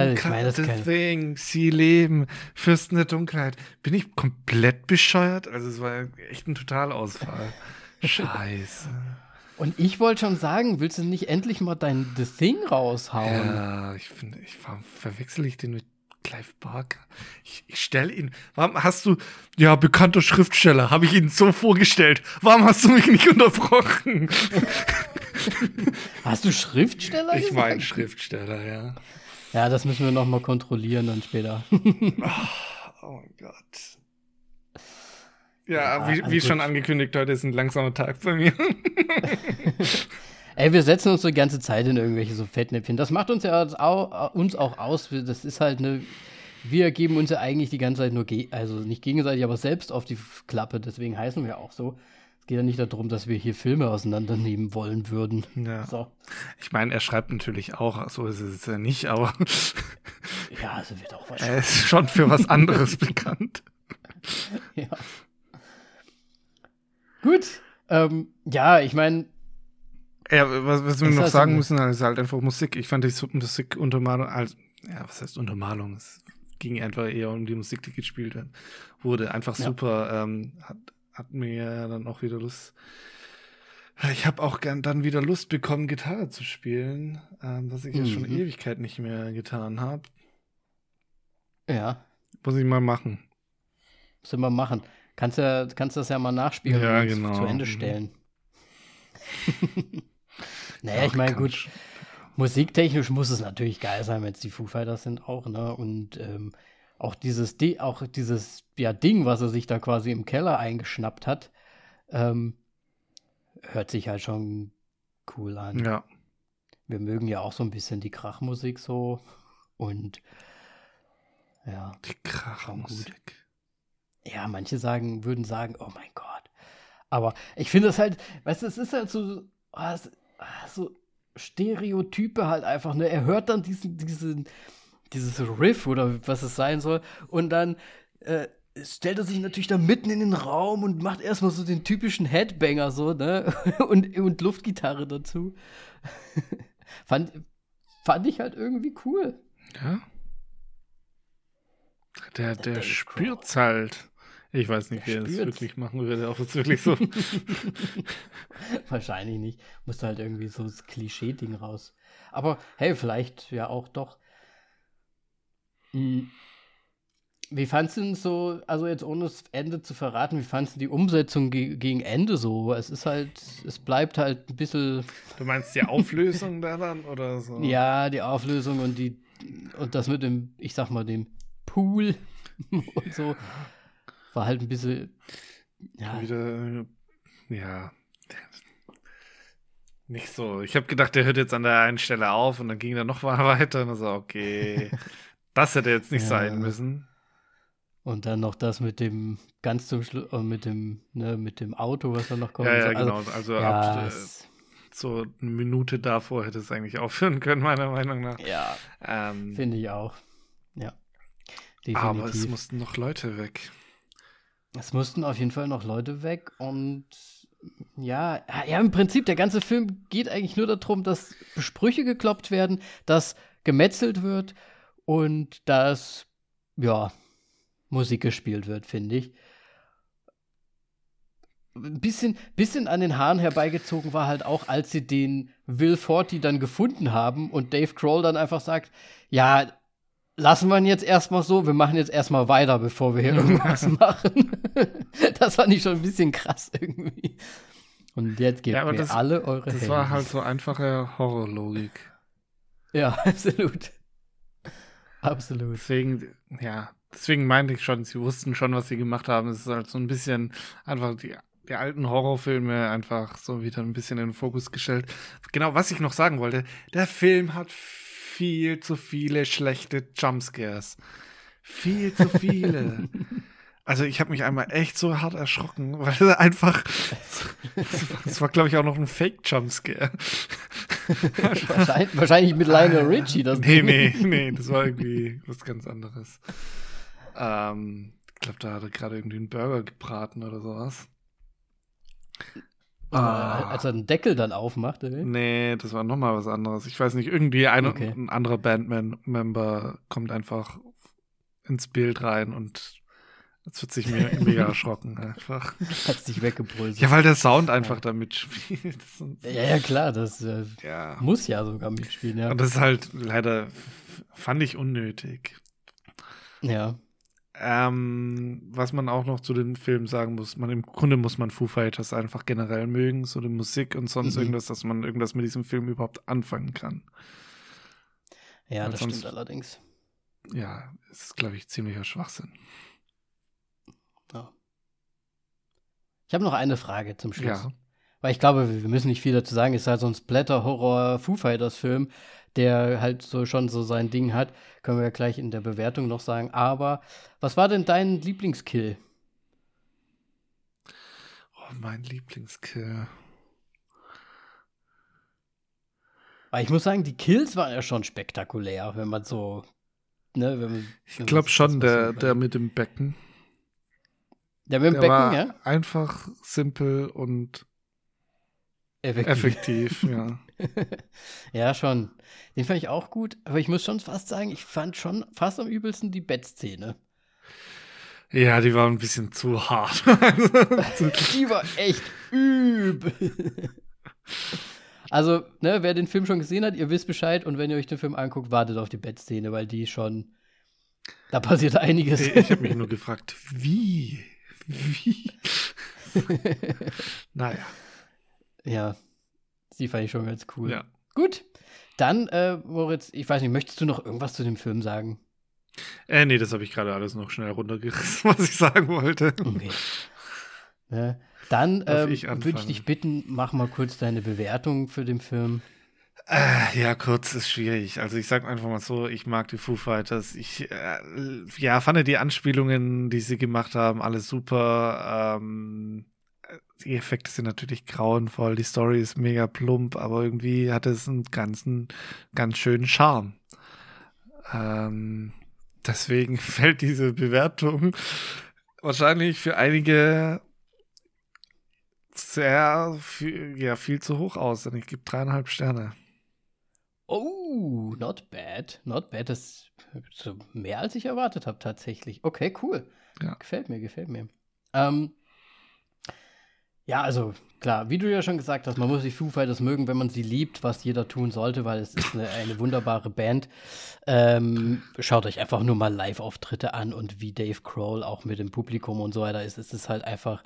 John ich meine, das. Thing, Sie leben, Fürsten der Dunkelheit. Bin ich komplett bescheuert? Also es war echt ein Totalausfall. Scheiße. Und ich wollte schon sagen, willst du nicht endlich mal dein The Thing raushauen? Ja, ich finde, ich warum verwechsel ich den mit Clive Barker. Ich, ich stelle ihn. Warum hast du. Ja, bekannter Schriftsteller, habe ich ihn so vorgestellt. Warum hast du mich nicht unterbrochen? Hast du Schriftsteller Ich meine Schriftsteller, ja. Ja, das müssen wir noch mal kontrollieren dann später. Oh mein Gott. Ja, Ja, wie, also wie gut. schon angekündigt, heute ist ein langsamer Tag bei mir. Ey, wir setzen uns die ganze Zeit in irgendwelche so Fettnäpfchen. Das macht uns ja auch, uns auch aus. Das ist halt eine. Wir geben uns ja eigentlich die ganze Zeit nur, also nicht gegenseitig, aber selbst auf die Klappe. Deswegen heißen wir auch so. Es geht ja nicht darum, dass wir hier Filme auseinandernehmen wollen würden. Ja. So. Ich meine, er schreibt natürlich auch, so ist es ja nicht, aber. ja, also wird auch wahrscheinlich. Er ist schon für was anderes bekannt. Ja. Gut. Ähm, ja, ich meine, ja, was, was wir noch halt sagen so müssen, ist halt einfach Musik. Ich fand die Musikuntermalung als, ja, was heißt Untermalung? Es ging einfach eher um die Musik, die gespielt wurde. Einfach ja. super. Ähm, hat, hat mir dann auch wieder Lust. Ich habe auch gern dann wieder Lust bekommen, Gitarre zu spielen, ähm, was ich mhm. jetzt schon mhm. Ewigkeit nicht mehr getan habe. Ja. Muss ich mal machen. Muss ich mal machen. Kannst du kannst das ja mal nachspielen ja, und genau. zu Ende mhm. Naja, ich meine, gut, musiktechnisch muss es natürlich geil sein, wenn es die Foo Fighters sind auch, ne? Und ähm, auch dieses, auch dieses ja, Ding, was er sich da quasi im Keller eingeschnappt hat, ähm, hört sich halt schon cool an. Ja. Wir mögen ja auch so ein bisschen die Krachmusik so und ja. Die Krachmusik. Ja, manche sagen, würden sagen, oh mein Gott. Aber ich finde es halt, weißt du, es ist halt so, oh, es, so Stereotype halt einfach. Ne? Er hört dann diesen, diesen, dieses Riff oder was es sein soll und dann äh, stellt er sich natürlich da mitten in den Raum und macht erstmal so den typischen Headbanger so, ne? und, und Luftgitarre dazu. fand, fand ich halt irgendwie cool. Ja. Der, der, der spürt's halt. Ich weiß nicht, wie er das wirklich machen würde, ob es wirklich so. Wahrscheinlich nicht. Musste halt irgendwie so das Klischee-Ding raus. Aber hey, vielleicht ja auch doch. Hm. Wie fandest du denn so, also jetzt ohne das Ende zu verraten, wie fandest du die Umsetzung ge gegen Ende so? Es ist halt, es bleibt halt ein bisschen. Du meinst die Auflösung da dann oder so? Ja, die Auflösung und die und das mit dem, ich sag mal, dem Pool und so war halt ein bisschen. Ja. Wieder, ja. Nicht so. Ich habe gedacht, der hört jetzt an der einen Stelle auf und dann ging er noch mal weiter und so, okay. das hätte jetzt nicht ja. sein müssen. Und dann noch das mit dem ganz zum Schluss, äh, mit dem, ne, mit dem Auto, was dann noch kommt. Ja, ja, also, genau. Also ja, ab, äh, so eine Minute davor hätte es eigentlich aufhören können, meiner Meinung nach. Ja. Ähm, Finde ich auch. Ja. Definitiv. Aber es mussten noch Leute weg. Es mussten auf jeden Fall noch Leute weg und ja, ja, im Prinzip, der ganze Film geht eigentlich nur darum, dass Sprüche gekloppt werden, dass gemetzelt wird und dass, ja, Musik gespielt wird, finde ich. Ein bisschen, bisschen an den Haaren herbeigezogen war halt auch, als sie den Will Forty dann gefunden haben und Dave Kroll dann einfach sagt, ja, lassen wir ihn jetzt erstmal so, wir machen jetzt erstmal weiter, bevor wir hier irgendwas machen. das fand ich schon ein bisschen krass irgendwie. Und jetzt gebt ja, mir das, alle eure Das Handys. war halt so einfache Horrorlogik. Ja, absolut. Absolut. Deswegen, ja, deswegen meinte ich schon, sie wussten schon, was sie gemacht haben. Es ist halt so ein bisschen einfach die, die alten Horrorfilme einfach so wieder ein bisschen in den Fokus gestellt. Genau, was ich noch sagen wollte, der Film hat viel zu viele schlechte Jumpscares. Viel zu viele. Also ich habe mich einmal echt so hart erschrocken, weil einfach, das war glaube ich auch noch ein Fake-Jumpscare. wahrscheinlich, wahrscheinlich mit Lionel Richie. Das nee, nee, nee, das war irgendwie was ganz anderes. Ähm, ich glaube, da hat er gerade irgendwie einen Burger gebraten oder sowas. Ah. Als er den Deckel dann aufmacht, oder? Nee, das war nochmal was anderes. Ich weiß nicht, irgendwie ein, okay. ein anderer Bandmember kommt einfach ins Bild rein und jetzt wird sich mir mega erschrocken einfach. Hat sich weggebrüllt. Ja, weil der Sound einfach ja. da mitspielt. Ja, ja, klar, das äh, ja. muss ja sogar mitspielen, ja. Und das ist halt leider, fand ich unnötig. Ja. Ähm, was man auch noch zu den Filmen sagen muss, man im Grunde muss man Foo Fighters einfach generell mögen, so die Musik und sonst mhm. irgendwas, dass man irgendwas mit diesem Film überhaupt anfangen kann. Ja, Weil das sonst, stimmt allerdings. Ja, ist, glaube ich, ziemlicher Schwachsinn. Ja. Ich habe noch eine Frage zum Schluss. Ja. weil ich glaube, wir müssen nicht viel dazu sagen, es ist halt so ein Splatter-Horror-Foo Fighters-Film, der halt so schon so sein Ding hat. Können wir ja gleich in der Bewertung noch sagen. Aber was war denn dein Lieblingskill? Oh, mein Lieblingskill. Aber ich muss sagen, die Kills waren ja schon spektakulär, wenn man so. Ne, wenn man, ich glaube schon, der, der mit dem Becken. Der mit dem der Becken, war ja? Einfach simpel und effektiv, effektiv ja. ja, schon. Den fand ich auch gut, aber ich muss schon fast sagen, ich fand schon fast am übelsten die Bettszene. Ja, die war ein bisschen zu hart. die war echt übel. Also, ne, wer den Film schon gesehen hat, ihr wisst Bescheid und wenn ihr euch den Film anguckt, wartet auf die Bettszene, weil die schon. Da passiert einiges. Ich, habe mich nur gefragt, wie? Wie? naja. Ja, die fand ich schon ganz cool. Ja. Gut. Dann, äh, Moritz, ich weiß nicht, möchtest du noch irgendwas zu dem Film sagen? Äh, nee, das habe ich gerade alles noch schnell runtergerissen, was ich sagen wollte. Okay. Ne? Dann ähm, würde ich dich bitten, mach mal kurz deine Bewertung für den Film. Äh, ja, kurz ist schwierig. Also ich sag einfach mal so, ich mag die Foo Fighters. Ich äh, ja, fand die Anspielungen, die sie gemacht haben, alles super. Ähm, die Effekte sind natürlich grauenvoll, die Story ist mega plump, aber irgendwie hat es einen ganzen, ganz schönen Charme. Ähm, deswegen fällt diese Bewertung wahrscheinlich für einige sehr viel, ja, viel zu hoch aus, denn ich gebe dreieinhalb Sterne. Oh, not bad. Not bad. Das ist mehr als ich erwartet habe, tatsächlich. Okay, cool. Ja. Gefällt mir, gefällt mir. Ähm, ja, also klar, wie du ja schon gesagt hast, man muss die Foo Fighters mögen, wenn man sie liebt, was jeder tun sollte, weil es ist eine, eine wunderbare Band. Ähm, schaut euch einfach nur mal Live-Auftritte an und wie Dave Kroll auch mit dem Publikum und so weiter ist. Es ist halt einfach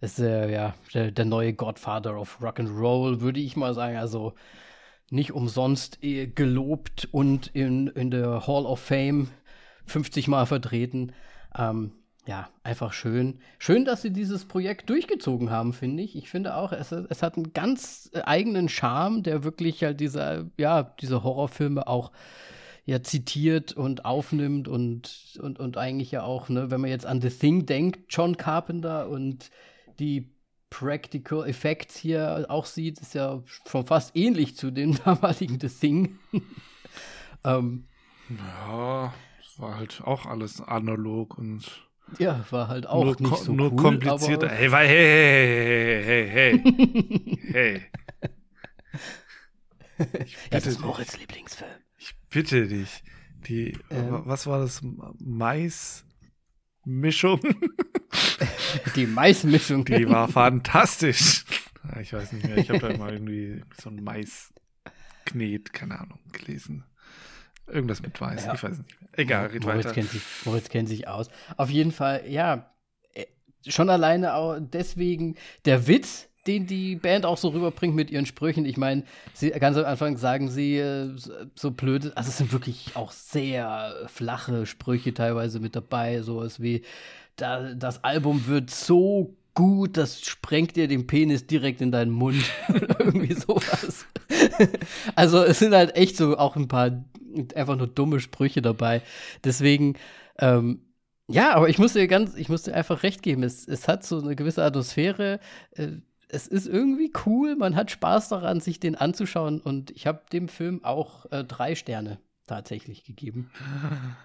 ist äh, ja der, der, neue Godfather of Rock and Roll, würde ich mal sagen. Also nicht umsonst äh, gelobt und in, in der Hall of Fame 50 Mal vertreten. Ähm, ja, einfach schön. Schön, dass sie dieses Projekt durchgezogen haben, finde ich. Ich finde auch, es, es hat einen ganz äh, eigenen Charme, der wirklich halt diese, ja, diese Horrorfilme auch ja zitiert und aufnimmt und, und, und eigentlich ja auch, ne, wenn man jetzt an The Thing denkt, John Carpenter und die Practical Effects hier auch sieht, ist ja schon fast ähnlich zu dem damaligen The Thing. ähm, ja, es war halt auch alles analog und ja, war halt auch nur, nicht so nur cool, komplizierter. Hey, hey, hey, hey, hey, hey, hey. das ist Moritz Lieblingsfilm. Ich bitte dich. Die, ähm, was war das? Mais Mischung. Die Maismischung. Die war fantastisch. Ich weiß nicht mehr, ich habe da mal irgendwie so ein Maisknet, keine Ahnung, gelesen. Irgendwas mit Weiß, ja. ich weiß nicht. Egal, red Moritz weiter. Kennt sich, Moritz kennt sich aus. Auf jeden Fall, ja, äh, schon alleine auch deswegen der Witz, den die Band auch so rüberbringt mit ihren Sprüchen. Ich meine, sie ganz am Anfang sagen sie äh, so blöd, also es sind wirklich auch sehr flache Sprüche teilweise mit dabei, sowas wie da, das Album wird so gut, das sprengt dir den Penis direkt in deinen Mund. Irgendwie sowas. also es sind halt echt so auch ein paar einfach nur dumme Sprüche dabei. Deswegen, ähm, ja, aber ich muss dir ganz, ich muss dir einfach recht geben. Es, es hat so eine gewisse Atmosphäre. Äh, es ist irgendwie cool, man hat Spaß daran, sich den anzuschauen und ich habe dem Film auch äh, drei Sterne tatsächlich gegeben.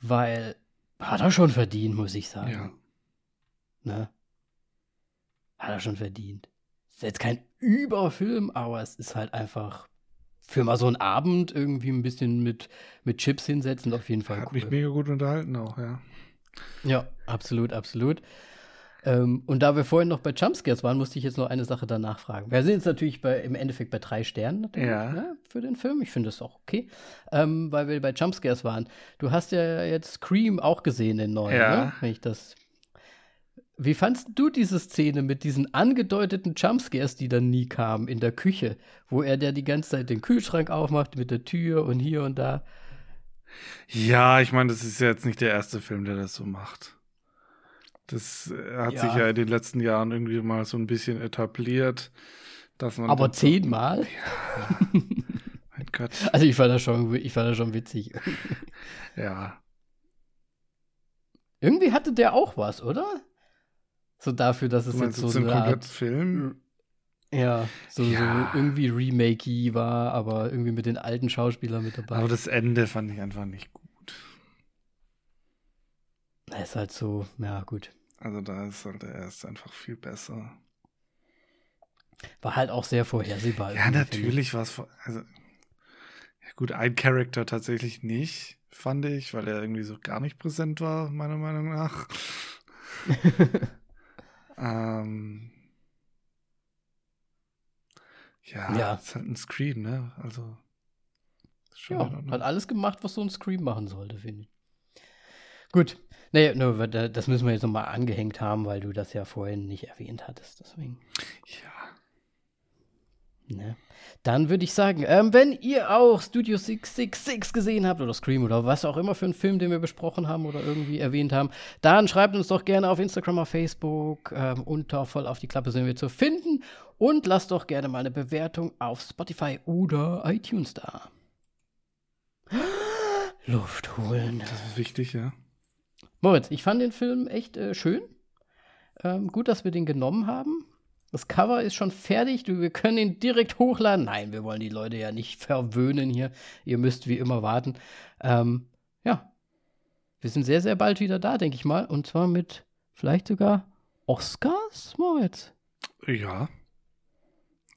Weil hat er schon verdient, muss ich sagen. Ja. Ne? Hat er schon verdient. Ist jetzt kein Überfilm, aber es ist halt einfach für mal so einen Abend irgendwie ein bisschen mit, mit Chips hinsetzen, auf jeden Fall. Hat cool. mich mega gut unterhalten auch, ja. Ja, absolut, absolut. Ähm, und da wir vorhin noch bei Jumpscares waren, musste ich jetzt noch eine Sache danach fragen. Wir sind jetzt natürlich bei, im Endeffekt bei drei Sternen ja. ne, für den Film. Ich finde das auch okay, ähm, weil wir bei Jumpscares waren. Du hast ja jetzt Scream auch gesehen, den neuen, ja. ne? wenn ich das. Wie fandst du diese Szene mit diesen angedeuteten Jumpscares, die dann nie kamen in der Küche, wo er der die ganze Zeit den Kühlschrank aufmacht mit der Tür und hier und da? Ja, ich meine, das ist ja jetzt nicht der erste Film, der das so macht. Das äh, hat Ja. sich ja in den letzten Jahren irgendwie mal so ein bisschen etabliert, dass man. Aber zehnmal? Mein Gott. Also ich fand das schon, ich fand das schon witzig. Ja. Irgendwie hatte der auch was, oder? So dafür, dass es meinst jetzt so kompletten Art, Film? ja, so, Ja. so irgendwie Remakey war, aber irgendwie mit den alten Schauspielern mit dabei. Aber das Ende fand ich einfach nicht gut. Ist halt so, ja gut. Also da ist halt der erste einfach viel besser. War halt auch sehr vorhersehbar. Ja, natürlich war es. vor- Also, ja gut, ein Charakter tatsächlich nicht, fand ich, weil er irgendwie so gar nicht präsent war, meiner Meinung nach. ähm, ja, Ja. ist halt ein Screen, ne? Also. Ja, hat alles gemacht, was so ein Scream machen sollte, finde ich. Gut. Nee, nur, das müssen wir jetzt nochmal angehängt haben, weil du das ja vorhin nicht erwähnt hattest. Deswegen. Ja. Ne? Dann würde ich sagen, ähm, wenn ihr auch Studio 666 gesehen habt oder Scream oder was auch immer für einen Film, den wir besprochen haben oder irgendwie erwähnt haben, dann schreibt uns doch gerne auf Instagram, auf Facebook ähm, unter voll auf die Klappe sind wir zu finden und lasst doch gerne mal eine Bewertung auf Spotify oder iTunes da. Luft holen. Das ist wichtig, ja. Moritz, ich fand den Film echt äh, schön. Ähm, gut, dass wir den genommen haben. Das Cover ist schon fertig. Wir können ihn direkt hochladen. Nein, wir wollen die Leute ja nicht verwöhnen hier. Ihr müsst wie immer warten. Ähm, ja. Wir sind sehr, sehr bald wieder da, denke ich mal. Und zwar mit vielleicht sogar Oscars, Moritz. Ja.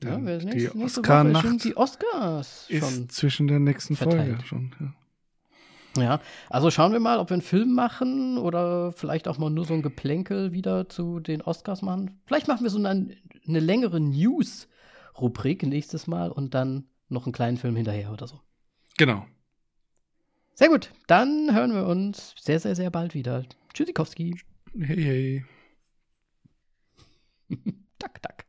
Ja, die nächste, nächste Woche Oscar-Nacht sind die Oscars schon. ist zwischen der nächsten verteilt. Folge schon. Ja. Ja, also schauen wir mal, ob wir einen Film machen oder vielleicht auch mal nur so ein Geplänkel wieder zu den Oscars machen. Vielleicht machen wir so eine, eine längere News-Rubrik nächstes Mal und dann noch einen kleinen Film hinterher oder so. Genau. Sehr gut, dann hören wir uns sehr, sehr, sehr bald wieder. Tschüssikowski. Hey, hey. Tak, tak.